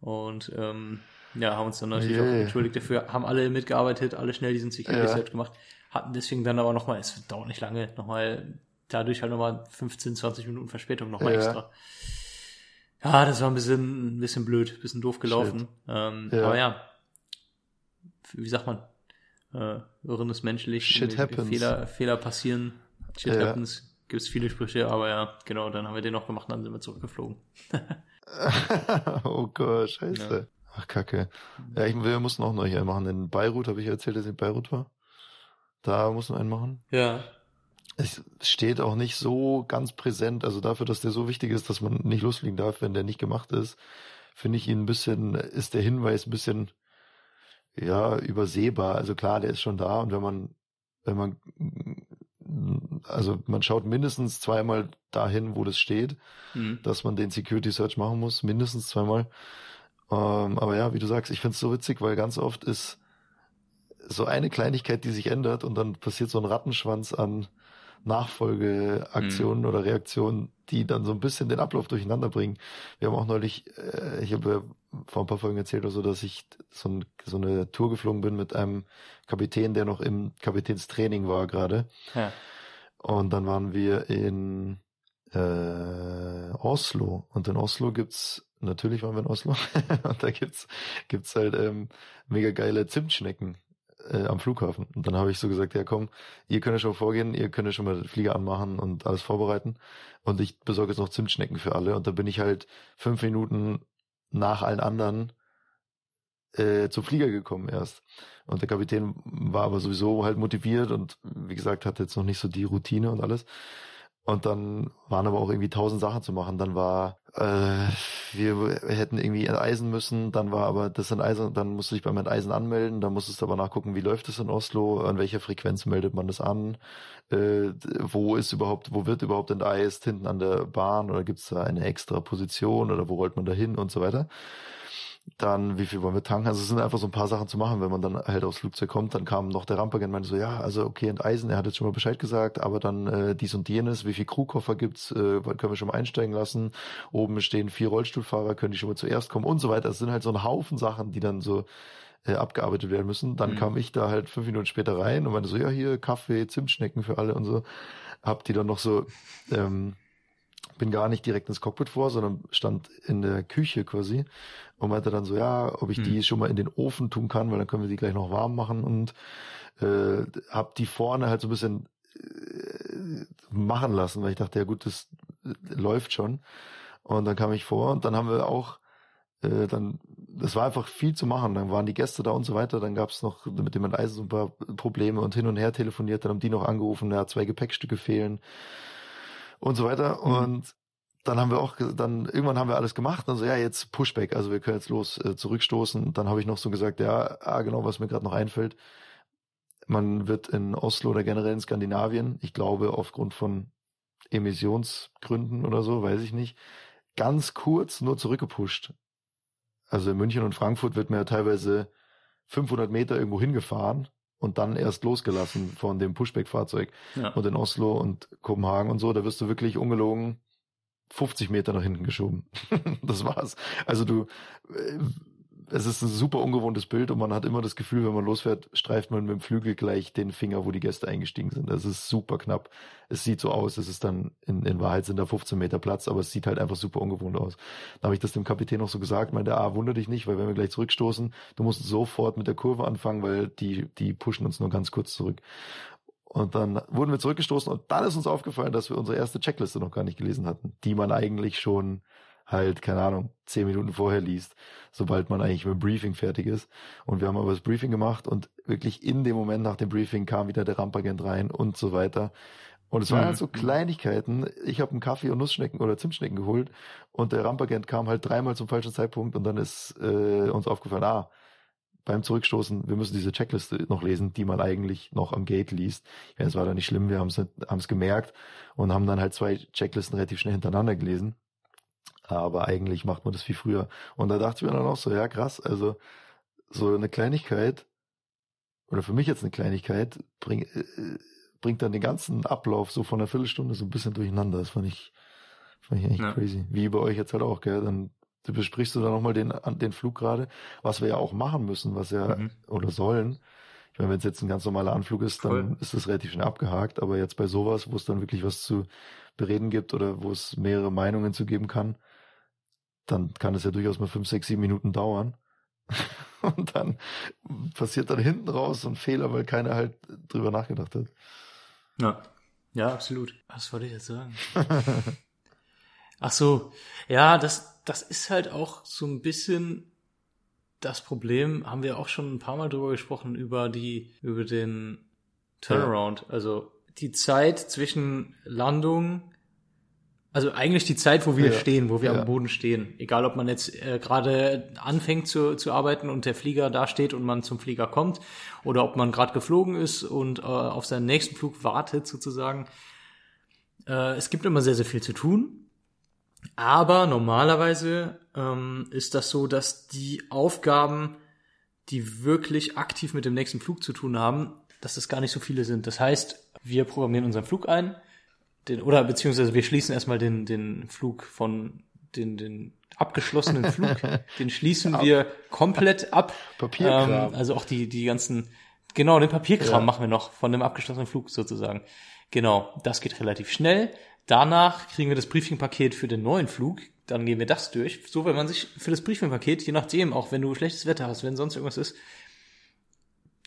Und ähm, ja, haben uns dann natürlich Je. auch entschuldigt dafür, haben alle mitgearbeitet, alle schnell diesen Security Ja. Gemacht, hatten deswegen dann aber nochmal, es dauert nicht lange, nochmal, dadurch halt nochmal 15, 20 Minuten Verspätung nochmal Ja. extra. Ja, das war ein bisschen, ein bisschen blöd, ein bisschen doof gelaufen. Ähm. Aber ja, wie sagt man, äh, Irren ist menschlich, Shit happens. Fehler, Fehler passieren, Shit Ja. happens, gibt es viele Sprüche, aber ja, genau, dann haben wir den noch gemacht und dann sind wir zurückgeflogen. [laughs] oh Gott, scheiße. Ach, kacke. Ja, ich, wir mussten auch noch einen machen. In Beirut habe ich erzählt, dass ich in Beirut war. Da mussten wir einen machen. Ja. Es steht auch nicht so ganz präsent. Also dafür, dass der so wichtig ist, dass man nicht losfliegen darf, wenn der nicht gemacht ist, finde ich ihn ein bisschen, ist der Hinweis ein bisschen, ja, übersehbar. Also klar, der ist schon da und wenn man, wenn man, also man schaut mindestens zweimal dahin, wo das steht, Mhm. dass man den Security Search machen muss, mindestens zweimal. Ähm, aber ja, wie du sagst, ich find's so witzig, weil ganz oft ist so eine Kleinigkeit, die sich ändert und dann passiert so ein Rattenschwanz an Nachfolgeaktionen oder Reaktionen, die dann so ein bisschen den Ablauf durcheinander bringen. Wir haben auch neulich, äh, ich habe vor ein paar Folgen erzählt oder so, dass ich so, ein, so eine Tour geflogen bin mit einem Kapitän, der noch im Kapitänstraining war gerade. Ja. Und dann waren wir in äh, Oslo. Und in Oslo gibt's, natürlich waren wir in Oslo, [laughs] und da gibt's, gibt's halt ähm, mega geile Zimtschnecken äh, am Flughafen. Und dann habe ich so gesagt, ja komm, ihr könnt ja schon vorgehen, ihr könnt ja schon mal den Flieger anmachen und alles vorbereiten. Und ich besorge jetzt noch Zimtschnecken für alle. Und da bin ich halt fünf Minuten nach allen anderen äh, zum Flieger gekommen erst. Und der Kapitän war aber sowieso halt motiviert und wie gesagt, hatte jetzt noch nicht so die Routine und alles. Und dann waren aber auch irgendwie tausend Sachen zu machen. Dann war, äh, wir hätten irgendwie enteisen müssen, dann war aber das Enteisen, dann musste ich beim Enteisen anmelden, dann musstest du aber nachgucken, wie läuft es in Oslo, an welcher Frequenz meldet man das an, äh, wo ist überhaupt, wo wird überhaupt enteist, hinten an der Bahn oder gibt's da eine extra Position oder wo rollt man da hin und so weiter. Dann, wie viel wollen wir tanken? Also es sind einfach so ein paar Sachen zu machen, wenn man dann halt aufs Flugzeug kommt. Dann kam noch der Rampagent meinte so, ja, also okay, enteisen, er hat jetzt schon mal Bescheid gesagt, aber dann äh, dies und jenes, wie viel Crewkoffer gibt's, äh, können wir schon mal einsteigen lassen. Oben stehen vier Rollstuhlfahrer, können die schon mal zuerst kommen und so weiter. Es sind halt so ein Haufen Sachen, die dann so äh, abgearbeitet werden müssen. Dann Mhm. kam ich da halt fünf Minuten später rein und meinte so, ja, hier Kaffee, Zimtschnecken für alle und so. Hab die dann noch so, ähm, bin gar nicht direkt ins Cockpit vor, sondern stand in der Küche quasi und meinte dann so, ja, ob ich Hm. die schon mal in den Ofen tun kann, weil dann können wir die gleich noch warm machen und äh, hab die vorne halt so ein bisschen äh, machen lassen, weil ich dachte, ja gut, das äh, läuft schon. Und dann kam ich vor und dann haben wir auch äh, dann, das war einfach viel zu machen. Dann waren die Gäste da und so weiter. Dann gab es noch mit dem Enteisen so ein paar Probleme und hin und her telefoniert. Dann haben die noch angerufen, ja, zwei Gepäckstücke fehlen und so weiter. Mhm. Und dann haben wir auch, dann irgendwann haben wir alles gemacht. Dann so, ja, jetzt Pushback, also wir können jetzt los äh, zurückstoßen. Dann habe ich noch so gesagt, ja, ah, genau, was mir gerade noch einfällt. Man wird in Oslo oder generell in Skandinavien, ich glaube aufgrund von Emissionsgründen oder so, weiß ich nicht, ganz kurz nur zurückgepusht. Also in München und Frankfurt wird man ja teilweise 500 Meter irgendwo hingefahren und dann erst losgelassen von dem Pushback-Fahrzeug. Ja. Und in Oslo und Kopenhagen und so, da wirst du wirklich ungelogen 50 Meter nach hinten geschoben. [laughs] das war's. Also du, äh, es ist ein super ungewohntes Bild und man hat immer das Gefühl, wenn man losfährt, streift man mit dem Flügel gleich den Finger, wo die Gäste eingestiegen sind. Das ist super knapp. Es sieht so aus, es ist dann, in, in Wahrheit sind da 15 Meter Platz, aber es sieht halt einfach super ungewohnt aus. Da habe ich das dem Kapitän noch so gesagt, meinte, ah, wunder dich nicht, weil wenn wir gleich zurückstoßen, du musst sofort mit der Kurve anfangen, weil die, die pushen uns nur ganz kurz zurück. Und dann wurden wir zurückgestoßen und dann ist uns aufgefallen, dass wir unsere erste Checkliste noch gar nicht gelesen hatten, die man eigentlich schon halt, keine Ahnung, zehn Minuten vorher liest, sobald man eigentlich mit dem Briefing fertig ist. Und wir haben aber das Briefing gemacht und wirklich in dem Moment nach dem Briefing kam wieder der Rampagent rein und so weiter. Und es waren Mhm. halt so Kleinigkeiten. Ich habe einen Kaffee und Nussschnecken oder Zimtschnecken geholt und der Rampagent kam halt dreimal zum falschen Zeitpunkt und dann ist äh, uns aufgefallen, ah, beim Zurückstoßen, wir müssen diese Checkliste noch lesen, die man eigentlich noch am Gate liest. Ja, es war da nicht schlimm, wir haben es gemerkt und haben dann halt zwei Checklisten relativ schnell hintereinander gelesen. Aber eigentlich macht man das viel früher. Und da dachte ich mir dann auch so, ja krass, also so eine Kleinigkeit, oder für mich jetzt eine Kleinigkeit, bring, äh, bringt dann den ganzen Ablauf so von einer Viertelstunde so ein bisschen durcheinander. Das fand ich, fand ich eigentlich Ja. crazy. Wie bei euch jetzt halt auch, gell? Dann besprichst du dann nochmal den, den Flug gerade, was wir ja auch machen müssen, was ja, Mhm. oder sollen. Ich meine, wenn es jetzt ein ganz normaler Anflug ist, dann Voll. ist es relativ schnell abgehakt. Aber jetzt bei sowas, wo es dann wirklich was zu bereden gibt oder wo es mehrere Meinungen zu geben kann, dann kann es ja durchaus mal fünf, sechs, sieben Minuten dauern. [laughs] Und dann passiert dann hinten raus so ein Fehler, weil keiner halt drüber nachgedacht hat. Ja. Ja, absolut. Was wollte ich jetzt sagen? [laughs] Ach so, ja, das, das ist halt auch so ein bisschen das Problem haben wir auch schon ein paar Mal drüber gesprochen, über die, über den Turnaround. Also die Zeit zwischen Landung, also eigentlich die Zeit, wo wir Ja. stehen, wo wir Ja. am Boden stehen. Egal, ob man jetzt äh, gerade anfängt zu, zu arbeiten und der Flieger da steht und man zum Flieger kommt, oder ob man gerade geflogen ist und äh, auf seinen nächsten Flug wartet sozusagen. Äh, es gibt immer sehr, sehr viel zu tun. Aber normalerweise ähm, ist das so, dass die Aufgaben, die wirklich aktiv mit dem nächsten Flug zu tun haben, dass das gar nicht so viele sind. Das heißt, wir programmieren unseren Flug ein, den, oder beziehungsweise wir schließen erstmal den, den Flug von den, den abgeschlossenen [laughs] Flug, den schließen wir komplett ab. Papierkram. Ähm, also auch die, die ganzen, genau, den Papierkram Ja. machen wir noch von dem abgeschlossenen Flug sozusagen. Genau, das geht relativ schnell. Danach kriegen wir das Briefingpaket für den neuen Flug. Dann gehen wir das durch. So, wenn man sich für das Briefingpaket, je nachdem, auch wenn du schlechtes Wetter hast, wenn sonst irgendwas ist,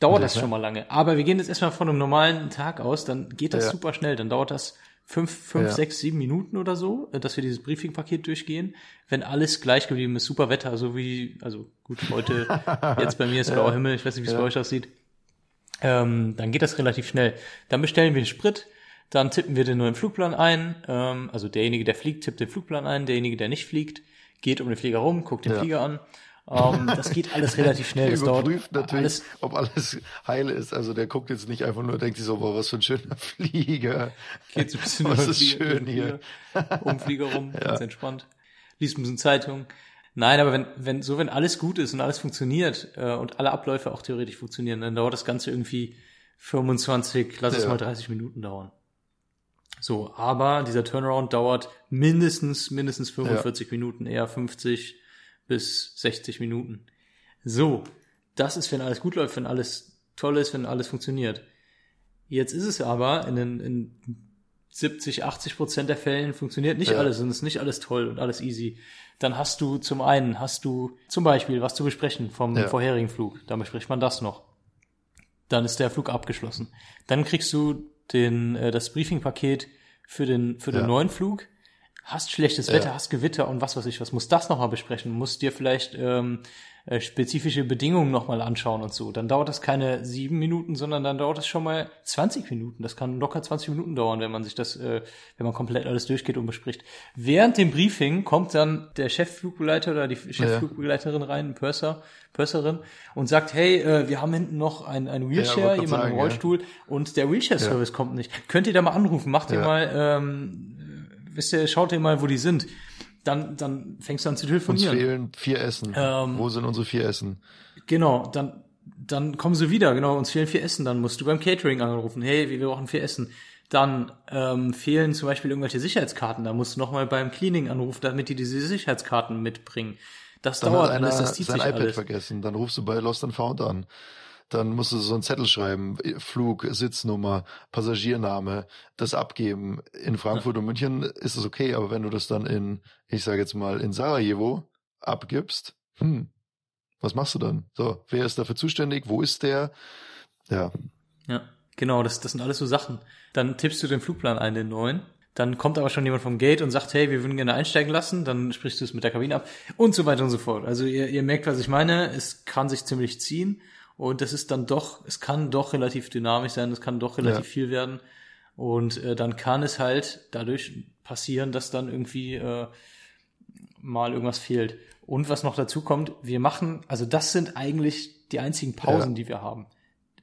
dauert das Sicher? schon mal lange. Aber wir gehen jetzt erstmal von einem normalen Tag aus, dann geht das Ja. super schnell. Dann dauert das fünf, fünf, Ja. sechs, sieben Minuten oder so, äh, dass wir dieses Briefingpaket durchgehen. Wenn alles gleich geblieben ist, super Wetter, so wie, also gut, heute, [laughs] jetzt bei mir ist blauer Himmel, ich weiß nicht, wie es bei euch aussieht. Ähm, dann geht das relativ schnell. Dann bestellen wir den Sprit, dann tippen wir den neuen Flugplan ein. Ähm, also derjenige, der fliegt, tippt den Flugplan ein. Derjenige, der nicht fliegt, geht um den Flieger rum, guckt den Ja. Flieger an. Ähm, das geht alles relativ schnell. Das dauert überprüft natürlich, alles ob alles heil ist. Also der guckt jetzt nicht einfach nur, denkt sich so, boah, was für ein schöner Flieger. geht so ein bisschen Was ist Flieger- schön um hier. Flieger, Um Flieger rum, [laughs] ganz entspannt. Liest ein bisschen Zeitung. Nein, aber wenn, wenn, so wenn alles gut ist und alles funktioniert äh, und alle Abläufe auch theoretisch funktionieren, dann dauert das Ganze irgendwie 25, lass es Ja. mal 30 Minuten dauern. So, aber dieser Turnaround dauert mindestens, mindestens 45 Minuten, eher 50 bis 60 Minuten. So, das ist, wenn alles gut läuft, wenn alles toll ist, wenn alles funktioniert. Jetzt ist es aber in, den, in 70, 80 Prozent der Fällen funktioniert nicht Ja. alles und ist nicht alles toll und alles easy. Dann hast du zum einen, hast du zum Beispiel was zu besprechen vom Ja. vorherigen Flug. Dann bespricht man das noch. Dann ist der Flug abgeschlossen. Dann kriegst du den, äh, das Briefingpaket für den, für den Ja. neuen Flug. Hast schlechtes Ja. Wetter, hast Gewitter und was weiß ich was. Musst das nochmal besprechen. Musst dir vielleicht ähm, äh, spezifische Bedingungen nochmal anschauen und so. Dann dauert das keine sieben Minuten, sondern dann dauert das schon mal 20 Minuten. Das kann locker 20 Minuten dauern, wenn man sich das, äh, wenn man komplett alles durchgeht und bespricht. Während dem Briefing kommt dann der Chefflugbegleiter oder die Chefflugbegleiterin rein, Purser, Purserin, und sagt, hey, äh, wir haben hinten noch ein, ein Wheelchair, grad jemand im ja. Rollstuhl und der Wheelchair-Service kommt nicht. Könnt ihr da mal anrufen? Macht ihr Ja. mal, ähm, wisst ihr, schaut ihr mal, wo die sind. Dann, dann fängst du an zu Uns telefonieren. fehlen vier Essen. Ähm, Wo sind unsere vier Essen? Genau, dann, dann kommen sie wieder, genau, uns fehlen vier Essen, dann musst du beim Catering anrufen, hey, wir brauchen vier Essen. Dann ähm, fehlen zum Beispiel irgendwelche Sicherheitskarten, da musst du nochmal beim Cleaning anrufen, damit die diese Sicherheitskarten mitbringen. Das Dann dauert hat einer alles, das zieht sein sich iPad alles. vergessen. Dann rufst du bei Lost and Found an. Dann musst du so einen Zettel schreiben, Flug, Sitznummer, Passagiername, das abgeben. In Frankfurt und München ist es okay, aber wenn du das dann in, ich sage jetzt mal, in Sarajevo abgibst, hm, was machst du dann? So, wer ist dafür zuständig? Wo ist der? Ja, Ja, genau, das, das sind alles so Sachen. Dann tippst du den Flugplan ein, den neuen. Dann kommt aber schon jemand vom Gate und sagt, hey, wir würden gerne einsteigen lassen. Dann sprichst du es mit der Kabine ab und so weiter und so fort. Also ihr, ihr merkt, was ich meine. Es kann sich ziemlich ziehen und das ist dann doch, es kann doch relativ dynamisch sein, es kann doch relativ Ja. viel werden. Und äh, dann kann es halt dadurch passieren, dass dann irgendwie äh, mal irgendwas fehlt. Und was noch dazu kommt, wir machen, also das sind eigentlich die einzigen Pausen, Ja. die wir haben.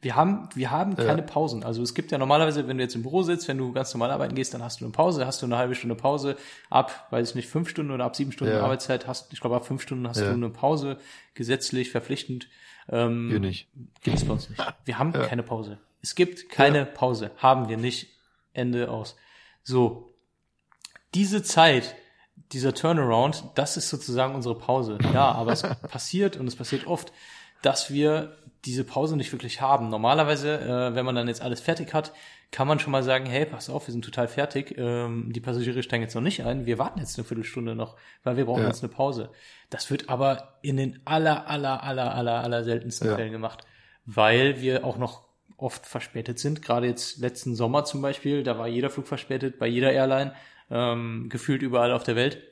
Wir haben, wir haben keine Pausen. Also es gibt ja normalerweise, wenn du jetzt im Büro sitzt, wenn du ganz normal arbeiten gehst, dann hast du eine Pause, hast du eine halbe Stunde Pause, ab, weiß ich nicht, fünf Stunden oder ab sieben Stunden Ja. Arbeitszeit hast, ich glaube ab fünf Stunden hast Ja. du eine Pause, gesetzlich, verpflichtend. Ähm, wir nicht. Gibt's bei uns nicht. [laughs] Wir haben keine Pause. Es gibt keine Pause. Haben wir nicht. Ende aus. So. Diese Zeit, dieser Turnaround, das ist sozusagen unsere Pause. Ja, aber es [laughs] passiert und es passiert oft, dass wir diese Pause nicht wirklich haben. Normalerweise, äh, wenn man dann jetzt alles fertig hat, kann man schon mal sagen, hey, pass auf, wir sind total fertig, ähm, die Passagiere steigen jetzt noch nicht ein, wir warten jetzt eine Viertelstunde noch, weil wir brauchen Ja. jetzt eine Pause. Das wird aber in den aller, aller, aller, aller, aller seltensten Ja. Fällen gemacht, weil wir auch noch oft verspätet sind. Gerade jetzt letzten Sommer zum Beispiel, da war jeder Flug verspätet, bei jeder Airline, ähm, gefühlt überall auf der Welt.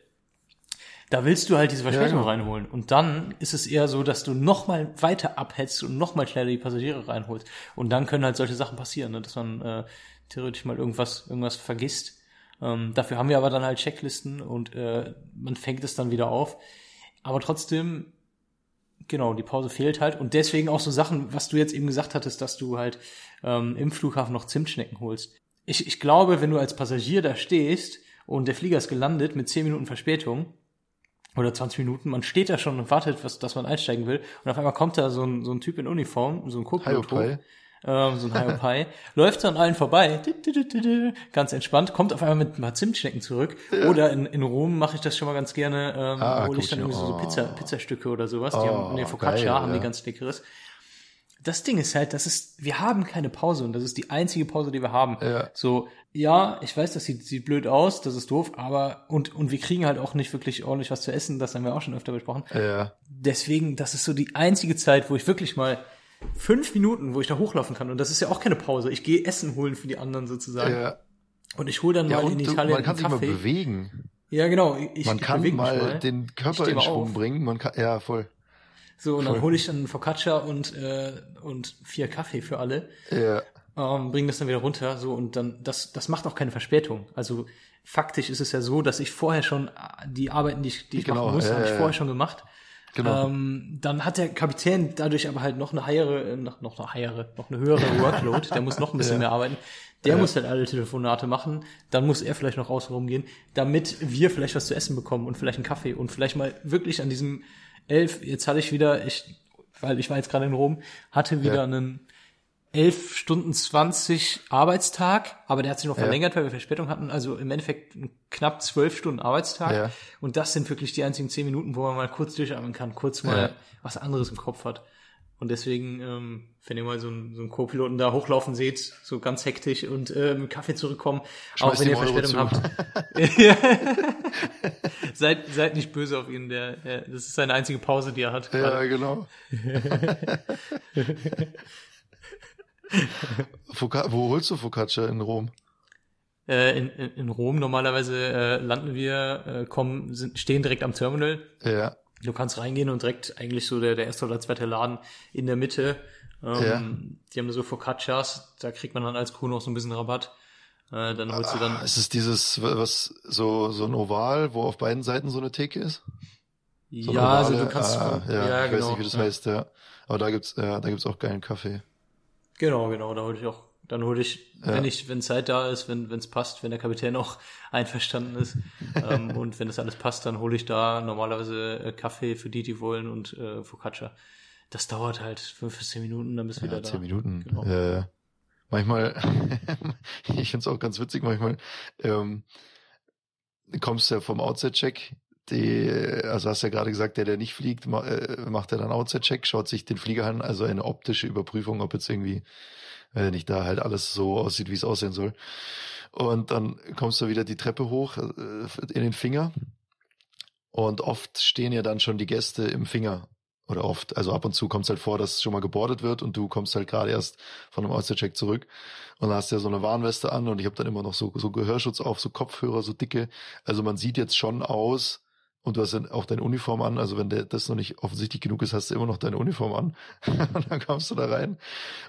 Da willst du halt diese Verspätung Ja, genau. reinholen. Und dann ist es eher so, dass du noch mal weiter abhetzt und noch mal schneller die Passagiere reinholst. Und dann können halt solche Sachen passieren, ne? dass man äh, theoretisch mal irgendwas, irgendwas vergisst. Ähm, dafür haben wir aber dann halt Checklisten und äh, man fängt es dann wieder auf. Aber trotzdem, genau, die Pause fehlt halt. Und deswegen auch so Sachen, was du jetzt eben gesagt hattest, dass du halt ähm, im Flughafen noch Zimtschnecken holst. Ich, ich glaube, wenn du als Passagier da stehst und der Flieger ist gelandet mit 10 Minuten Verspätung, oder 20 Minuten, man steht da schon und wartet, was, dass man einsteigen will. Und auf einmal kommt da so ein, so ein Typ in Uniform, so ein Co-Pilot hoch, ähm, so ein Hiopai, [laughs] läuft so an allen vorbei, ganz entspannt, kommt auf einmal mit ein paar Zimtschnecken zurück. Oder in, in Rom mache ich das schon mal ganz gerne, ähm, Ah, hole ich dann irgendwie so, so oh. Pizza, Pizzastücke oder sowas. Die Oh, haben, ne, Focaccia geil, haben die ja. ganz leckeres. Das Ding ist halt, das ist, wir haben keine Pause und das ist die einzige Pause, die wir haben. Ja. So, ja, ich weiß, das sieht, sieht blöd aus, das ist doof, aber, und, und wir kriegen halt auch nicht wirklich ordentlich was zu essen, das haben wir auch schon öfter besprochen. Ja. Deswegen, das ist so die einzige Zeit, wo ich wirklich mal fünf Minuten, wo ich da hochlaufen kann. Und das ist ja auch keine Pause. Ich gehe Essen holen für die anderen sozusagen. Ja, Und ich hole dann ja mal in Italien man kann sich mal bewegen. Ja, genau. Ich, Man kann mich mal den Körper in mal Schwung auf. bringen. Man kann, ja, voll. So, und Voll. dann hole ich dann Focaccia und, äh, und vier Kaffee für alle. Ja, ähm, bringen das dann wieder runter, so und dann das das macht auch keine Verspätung. Also faktisch ist es ja so, dass ich vorher schon äh, die Arbeiten, die ich, die ich Genau, machen muss, ja, habe ich vorher schon gemacht. genau. Ähm, dann hat der Kapitän dadurch aber halt noch eine höhere, äh, noch, noch eine höhere, noch eine höhere [laughs] Workload. Der muss noch ein bisschen Ja. mehr arbeiten. Der Ja. muss halt alle Telefonate machen. Dann muss er vielleicht noch raus rumgehen, damit wir vielleicht was zu essen bekommen und vielleicht einen Kaffee und vielleicht mal wirklich an diesem elf. Jetzt hatte ich wieder, ich, weil ich war jetzt gerade in Rom, hatte wieder Ja. einen 11 Stunden 20 Arbeitstag, aber der hat sich noch Ja. verlängert, weil wir Verspätung hatten. Also im Endeffekt knapp 12 Stunden Arbeitstag. Ja. Und das sind wirklich die einzigen 10 Minuten, wo man mal kurz durchatmen kann, kurz mal Ja. was anderes im Kopf hat. Und deswegen, ähm, wenn ihr mal so einen, so einen Co-Piloten da hochlaufen seht, so ganz hektisch und äh, mit Kaffee zurückkommen, auch Schmeißt wenn ihr Verspätung habt. [laughs] Ja. seid, seid nicht böse auf ihn, der, der, das ist seine einzige Pause, die er hat. Ja, gerade. genau. [laughs] Foca wo holst du Focaccia in Rom? Äh, in, in, in Rom normalerweise äh, landen wir, äh, kommen, sind, stehen direkt am Terminal. Ja, Du kannst reingehen und direkt eigentlich so der, der erste oder zweite Laden in der Mitte. Ähm, Ja. Die haben so Focaccias, da kriegt man dann als Crew noch so ein bisschen Rabatt. Äh, dann holst du ah, dann. ist es dieses, was, so, so ein Oval, wo auf beiden Seiten so eine Theke ist? So ja, also du kannst. ah, von- ja, ich genau. weiß nicht, wie das ja. heißt, ja. Aber da gibt's, ja, da gibt's auch geilen Kaffee. Genau, genau, da hole ich auch, dann hole ich, Ja. wenn ich, wenn Zeit da ist, wenn es passt, wenn der Kapitän auch [laughs] einverstanden ist ähm, [laughs] und wenn das alles passt, dann hole ich da normalerweise äh, Kaffee für die, die wollen und äh, Focaccia. Das dauert halt fünf bis zehn Minuten, dann bist du Ja, wieder da. zehn Minuten. Genau. Ja. Manchmal, [laughs] ich find's auch ganz witzig, manchmal ähm, kommst du ja vom Outset-Check, die, also hast ja gerade gesagt, der, der nicht fliegt, äh, macht ja dann Outset-Check, schaut sich den Flieger an, also eine optische Überprüfung, ob jetzt irgendwie, äh, nicht da halt alles so aussieht, wie es aussehen soll. Und dann kommst du wieder die Treppe hoch äh, in den Finger. Und oft stehen ja dann schon die Gäste im Finger. Oder oft, also ab und zu kommt es halt vor, dass schon mal gebordet wird und du kommst halt gerade erst von einem Oyster-Check zurück und hast ja so eine Warnweste an und ich habe dann immer noch so, so Gehörschutz auf, so Kopfhörer, so dicke. Also man sieht jetzt schon aus und du hast dann auch deine Uniform an. Also wenn der, das noch nicht offensichtlich genug ist, hast du immer noch deine Uniform an. und [laughs] dann kommst du da rein.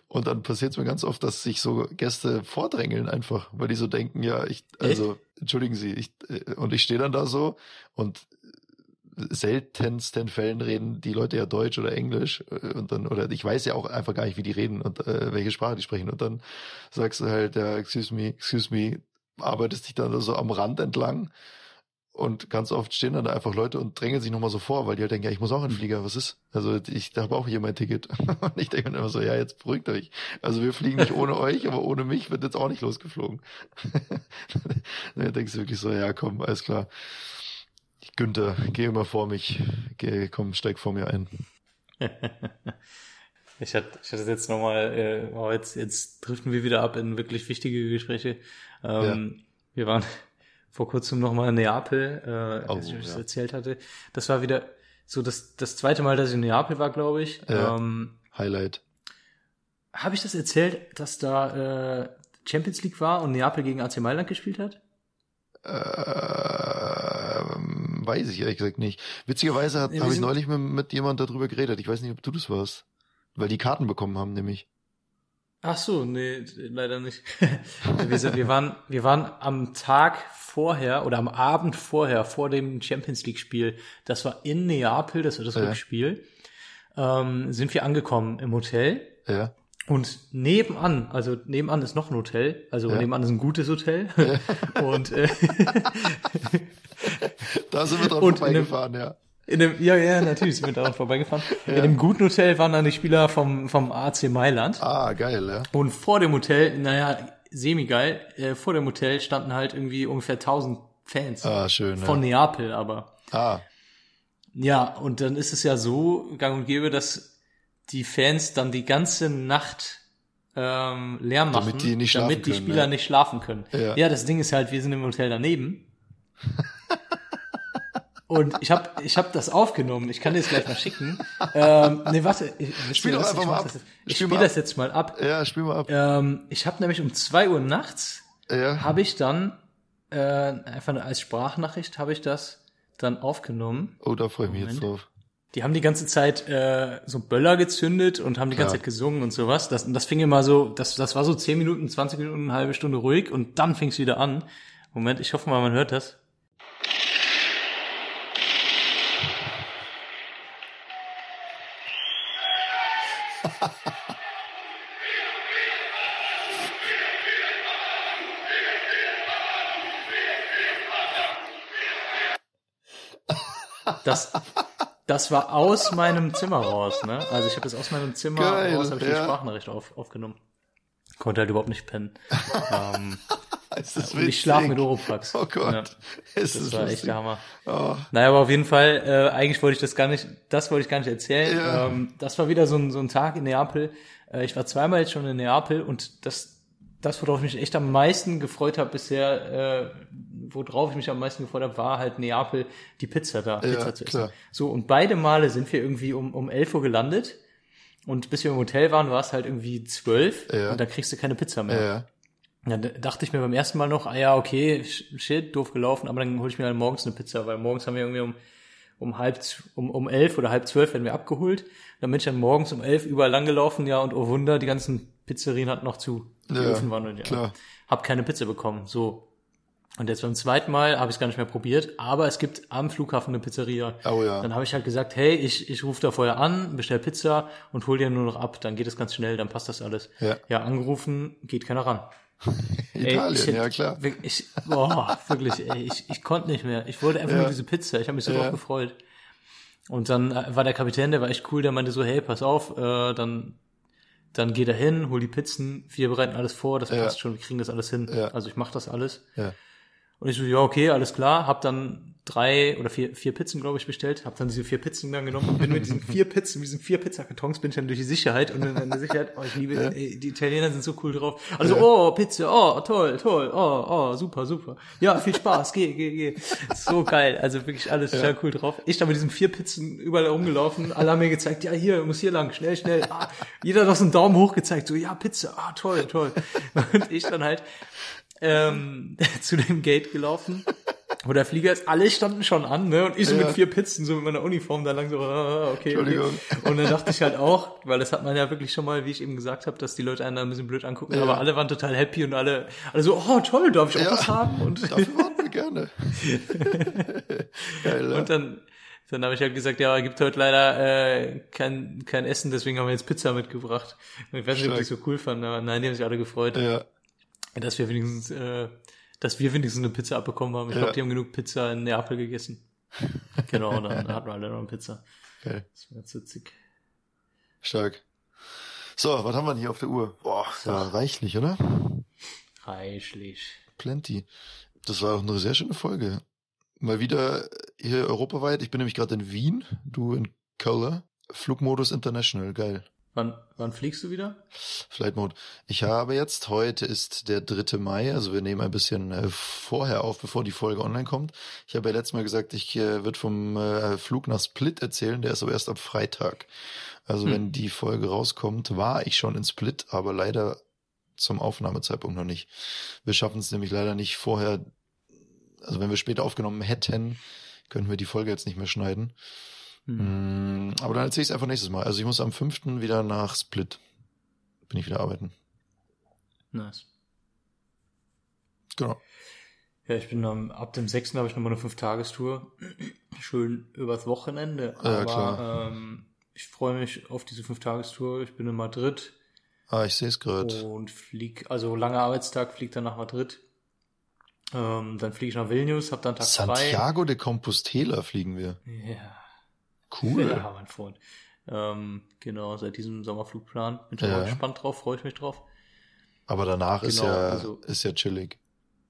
Und dann passiert es mir ganz oft, dass sich so Gäste vordrängeln einfach, weil die so denken, ja, ich, also entschuldigen Sie, ich, äh, und ich stehe dann da so. Und seltensten Fällen reden die Leute ja Deutsch oder Englisch äh, und dann oder ich weiß ja auch einfach gar nicht, wie die reden und äh, welche Sprache die sprechen. Und dann sagst du halt, ja, excuse me, excuse me, arbeitest dich dann so am Rand entlang und ganz oft stehen dann da einfach Leute und drängen sich nochmal so vor, weil die halt denken, ja, ich muss auch in den Flieger, was ist? Also ich habe auch hier mein Ticket. [laughs] Und ich denke mir immer so, ja, jetzt beruhigt euch. Also wir fliegen nicht ohne euch, aber ohne mich wird jetzt auch nicht losgeflogen. [laughs] da denkst du wirklich so, ja, komm, alles klar. Günther, geh immer vor mich. Geh, komm, steig vor mir ein. [laughs] Ich hatte, ich hatte jetzt nochmal, äh, oh, jetzt, jetzt driften wir wieder ab in wirklich wichtige Gespräche. Ähm, Wir waren vor kurzem nochmal in Neapel, äh, Oh, als ich euch das ja. erzählt hatte. Das war wieder so das, das zweite Mal, dass ich in Neapel war, glaube ich. Ja. Ähm, Highlight. Habe ich das erzählt, dass da äh, Champions League war und Neapel gegen AC Mailand gespielt hat? Ähm, weiß ich ehrlich gesagt nicht. Witzigerweise Ja, wir habe ich neulich mit, mit jemand darüber geredet. Ich weiß nicht, ob du das warst. Weil die Karten bekommen haben, nämlich. Ach so, nee, leider nicht. [laughs] wir, waren, wir waren am Tag vorher oder am Abend vorher, vor dem Champions League Spiel, das war in Neapel, das war das Ja. Rückspiel, ähm, sind wir angekommen im Hotel. Ja. Und nebenan, also nebenan ist noch ein Hotel, also Ja. nebenan ist ein gutes Hotel. [laughs] Und äh, [laughs] Da sind wir dran vorbeigefahren, ja. In dem, ja, ja, natürlich sind wir daran vorbeigefahren. In dem guten Hotel waren dann die Spieler vom, vom AC Mailand. Ah, geil, ja. Und vor dem Hotel, naja, semi-geil, äh, vor dem Hotel standen halt irgendwie ungefähr 1000 Fans. Ah, schön. Von ja. Neapel aber. Ah, Ja, und dann ist es ja so gang und gäbe, dass die Fans dann die ganze Nacht ähm, Lärm Damit machen, die nicht damit die können, Spieler ja. nicht schlafen können. Ja. das Ding ist halt, wir sind im Hotel daneben. [laughs] Und ich habe ich hab das aufgenommen. Ich kann dir das gleich mal schicken. Ähm, nee, warte. Ich, Spiel doch einfach ich mal ab. Das, ich Spiel spiele mal das ab. jetzt mal ab. ja, spiel mal ab. Ähm, ich habe nämlich um zwei Uhr nachts Ja. habe ich dann äh, einfach als Sprachnachricht habe ich das dann aufgenommen. Oh, da freue ich mich jetzt drauf. Die haben die ganze Zeit äh, so Böller gezündet und haben die ganze Klar. Zeit gesungen und sowas. Das, und das fing immer so, das, das war so 10 Minuten, 20 Minuten, eine halbe Stunde ruhig und dann fing es wieder an. Moment, ich hoffe mal, man hört das. Das, das war aus meinem Zimmer raus, ne? Also ich habe das aus meinem Zimmer Geil, raus, habe ich ja. die Sprachnachricht auf, aufgenommen. Konnte halt überhaupt nicht pennen. ähm, [laughs] Ist das und ich schlafe mit Oropax. Oh Gott. Ja, Ist das das war echt lustig? der Hammer. Oh, Naja, aber auf jeden Fall, äh, eigentlich wollte ich das gar nicht, das wollte ich gar nicht erzählen. Ja. Ähm, das war wieder so ein, so ein Tag in Neapel. Äh, ich war zweimal jetzt schon in Neapel und das, das, worauf ich mich echt am meisten gefreut habe bisher, äh, worauf ich mich am meisten gefreut habe, war halt Neapel, die Pizza da, Ja, Pizza zu essen. klar. So, und beide Male sind wir irgendwie um, um 11 Uhr gelandet. Und bis wir im Hotel waren, war es halt irgendwie 12 Ja. und da kriegst du keine Pizza mehr. ja. Dann dachte ich mir beim ersten Mal noch, ah ja, okay, sh- shit, doof gelaufen, aber dann hole ich mir halt morgens eine Pizza, weil morgens haben wir irgendwie um, um halb, um, um elf oder halb zwölf werden wir abgeholt. Dann bin ich dann morgens um elf überall lang gelaufen, ja, und oh Wunder, die ganzen Pizzerien hatten noch zu. Die Ja, Öfen waren und, ja. klar. Hab keine Pizza bekommen, so. Und jetzt beim zweiten Mal habe ich es gar nicht mehr probiert, aber es gibt am Flughafen eine Pizzeria. Oh ja. Dann habe ich halt gesagt, hey, ich, ich rufe da vorher an, bestell Pizza und hol dir nur noch ab, dann geht es ganz schnell, dann passt das alles. Ja. ja angerufen, geht keiner ran. [laughs] Ey, Italien, ich hätte- ja klar. Ich, boah, wirklich, ey, ich, ich konnte nicht mehr. Ich wollte einfach Ja. nur diese Pizza. Ich habe mich so Ja. drauf gefreut. Und dann äh, war der Kapitän, der war echt cool, der meinte so, hey, pass auf, äh, dann, dann geh da hin, hol die Pizzen, wir bereiten alles vor, das Ja. passt schon, wir kriegen das alles hin. Ja. Also ich mache das alles. Ja. Und ich so, ja, okay, alles klar, hab dann drei oder vier, vier Pizzen, glaube ich, bestellt, hab dann diese vier Pizzen dann genommen und bin mit diesen vier Pizzen, mit diesen vier Pizzakartons bin ich dann durch die Sicherheit und in der Sicherheit, oh, ich liebe, Ja. ey, die Italiener sind so cool drauf. Also, oh, Pizza, oh, toll, toll, oh, oh, super, super. Ja, viel Spaß, geh, geh, geh. So geil, also wirklich alles total cool drauf. Ich da mit diesen vier Pizzen überall rumgelaufen, alle haben mir gezeigt, ja, hier, muss hier lang, schnell, schnell. Ah, jeder hat noch so einen Daumen hoch gezeigt, so, ja, Pizza, ah, toll, toll. Und ich dann halt, ähm, [laughs] zu dem Gate gelaufen. Wo der Flieger ist, alle standen schon an, ne? Und ich so Ja. mit vier Pizzen, so mit meiner Uniform da lang so, ah, okay, okay. Entschuldigung. Und dann dachte ich halt auch, weil das hat man ja wirklich schon mal, wie ich eben gesagt habe, dass die Leute einen da ein bisschen blöd angucken, Ja. aber alle waren total happy und alle, alle so, oh toll, darf ich auch Ja. was haben? Und, Dafür warten wir gerne. [laughs] Geil, und dann, dann habe ich halt gesagt, ja, gibt heute leider äh, kein, kein Essen, deswegen haben wir jetzt Pizza mitgebracht. Und ich weiß nicht, ob die Stark. so cool fanden, aber nein, die haben sich alle gefreut. ja. dass wir wenigstens, äh, dass wir wenigstens eine Pizza abbekommen haben. Ich Ja. glaube, die haben genug Pizza in Neapel gegessen. [laughs] genau, dann hatten wir alle noch eine Pizza. Geil. Das war jetzt witzig. Stark. So, was haben wir denn hier auf der Uhr? Boah, ja, reichlich, oder? Reichlich. Plenty. Das war auch eine sehr schöne Folge. Mal wieder hier europaweit. Ich bin nämlich gerade in Wien, du in Köln. Flugmodus International, geil. Wann, wann fliegst du wieder? Flight Mode. Ich habe jetzt, heute ist der 3. Mai, also wir nehmen ein bisschen äh, vorher auf, bevor die Folge online kommt. Ich habe ja letztes Mal gesagt, ich äh, würde vom äh, Flug nach Split erzählen, der ist aber erst ab Freitag. Also Hm. wenn die Folge rauskommt, war ich schon in Split, aber leider zum Aufnahmezeitpunkt noch nicht. Wir schaffen es nämlich leider nicht vorher, also wenn wir später aufgenommen hätten, könnten wir die Folge jetzt nicht mehr schneiden. Hm. Mm, Aber dann erzähle ich es einfach nächstes Mal. Also ich muss am 5. wieder nach Split. Bin ich wieder arbeiten. Nice. Genau. Ja, ich bin am, ab dem 6. habe ich nochmal eine Fünf-Tagestour. Schön übers Wochenende. Ja, Aber klar. Ähm, ich freue mich auf diese Fünf-Tagestour. Ich bin in Madrid Ah, ich sehe es gerade. und flieg, also langer Arbeitstag, flieg dann nach Madrid. Ähm, dann fliege ich nach Vilnius, hab dann Tag frei. Santiago de Compostela fliegen wir. Ja. Cool. Ja, mein Freund. Ähm, genau, seit diesem Sommerflugplan. Bin schon Ja. mal gespannt drauf, freue ich mich drauf. Aber danach ist Genau, ja also- ist ja chillig.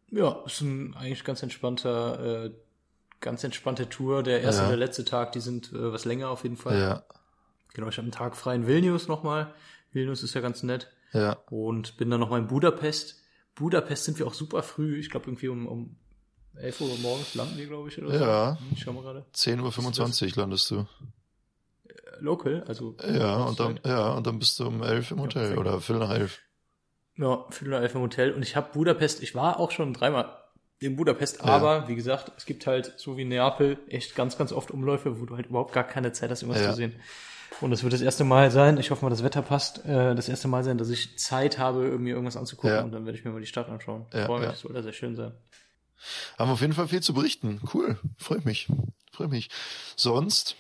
Ja, ist ein eigentlich ganz entspannter, äh, ganz entspannte Tour. Der erste Ja. und der letzte Tag, die sind äh, was länger auf jeden Fall. Ja, Genau, ich habe einen Tag frei in Vilnius nochmal. Vilnius ist ja ganz nett. ja. Und bin dann nochmal in Budapest. Budapest sind wir auch super früh. Ich glaube irgendwie um, um 11 Uhr morgens landen wir, glaube ich, oder Ja. so. Ich schau mal gerade. 10.25 Uhr landest du. Äh, Local, also. Ja, und dann, ja, und dann bist du um 11 im Hotel perfekt. oder Viertel nach 11. Ja, Viertel nach elf im Hotel. Und ich habe Budapest, ich war auch schon dreimal in Budapest, Ja. aber wie gesagt, es gibt halt so wie Neapel echt ganz, ganz oft Umläufe, wo du halt überhaupt gar keine Zeit hast, irgendwas Ja. zu sehen. Und es wird das erste Mal sein, ich hoffe mal, das Wetter passt, äh, das erste Mal sein, dass ich Zeit habe, mir irgendwas anzugucken Ja. und dann werde ich mir mal die Stadt anschauen. Ja, Freue mich, ja. das soll da sehr schön sein. Haben auf jeden Fall viel zu berichten. Cool. Freut mich. Freut mich. Sonst,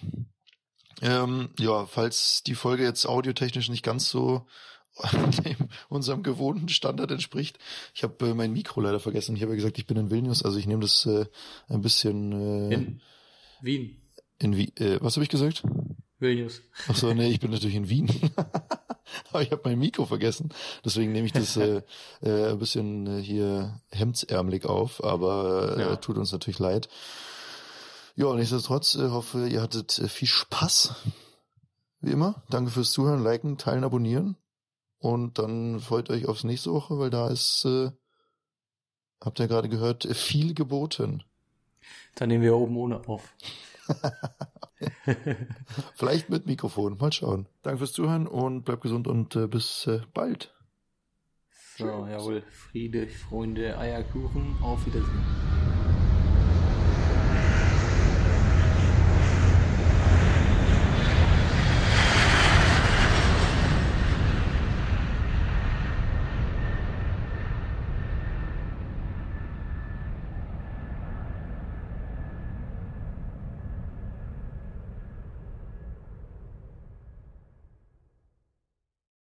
ähm, ja, falls die Folge jetzt audiotechnisch nicht ganz so [laughs] dem, unserem gewohnten Standard entspricht. Ich habe äh, mein Mikro leider vergessen. Ich habe ja gesagt, ich bin in Vilnius, also ich nehme das äh, ein bisschen äh, In Wien, in Wie äh, was habe ich gesagt? Vilnius. Ach so, nee, ich bin natürlich in Wien. [laughs] [laughs] Aber ich habe mein Mikro vergessen. Deswegen nehme ich das äh, [laughs] äh, ein bisschen äh, hier hemdsärmelig auf, aber äh, Ja. tut uns natürlich leid. Ja, nichtsdestotrotz äh, hoffe, ihr hattet äh, viel Spaß. Wie immer. Danke fürs Zuhören, liken, teilen, abonnieren. Und dann freut euch aufs nächste Woche, weil da ist, äh, habt ihr gerade gehört, viel geboten. Dann nehmen wir oben ohne auf. [laughs] [laughs] Vielleicht mit Mikrofon. Mal schauen. Danke fürs Zuhören und bleibt gesund und äh, bis äh, bald. So, jawohl. Friede, Freunde, Eierkuchen, auf Wiedersehen.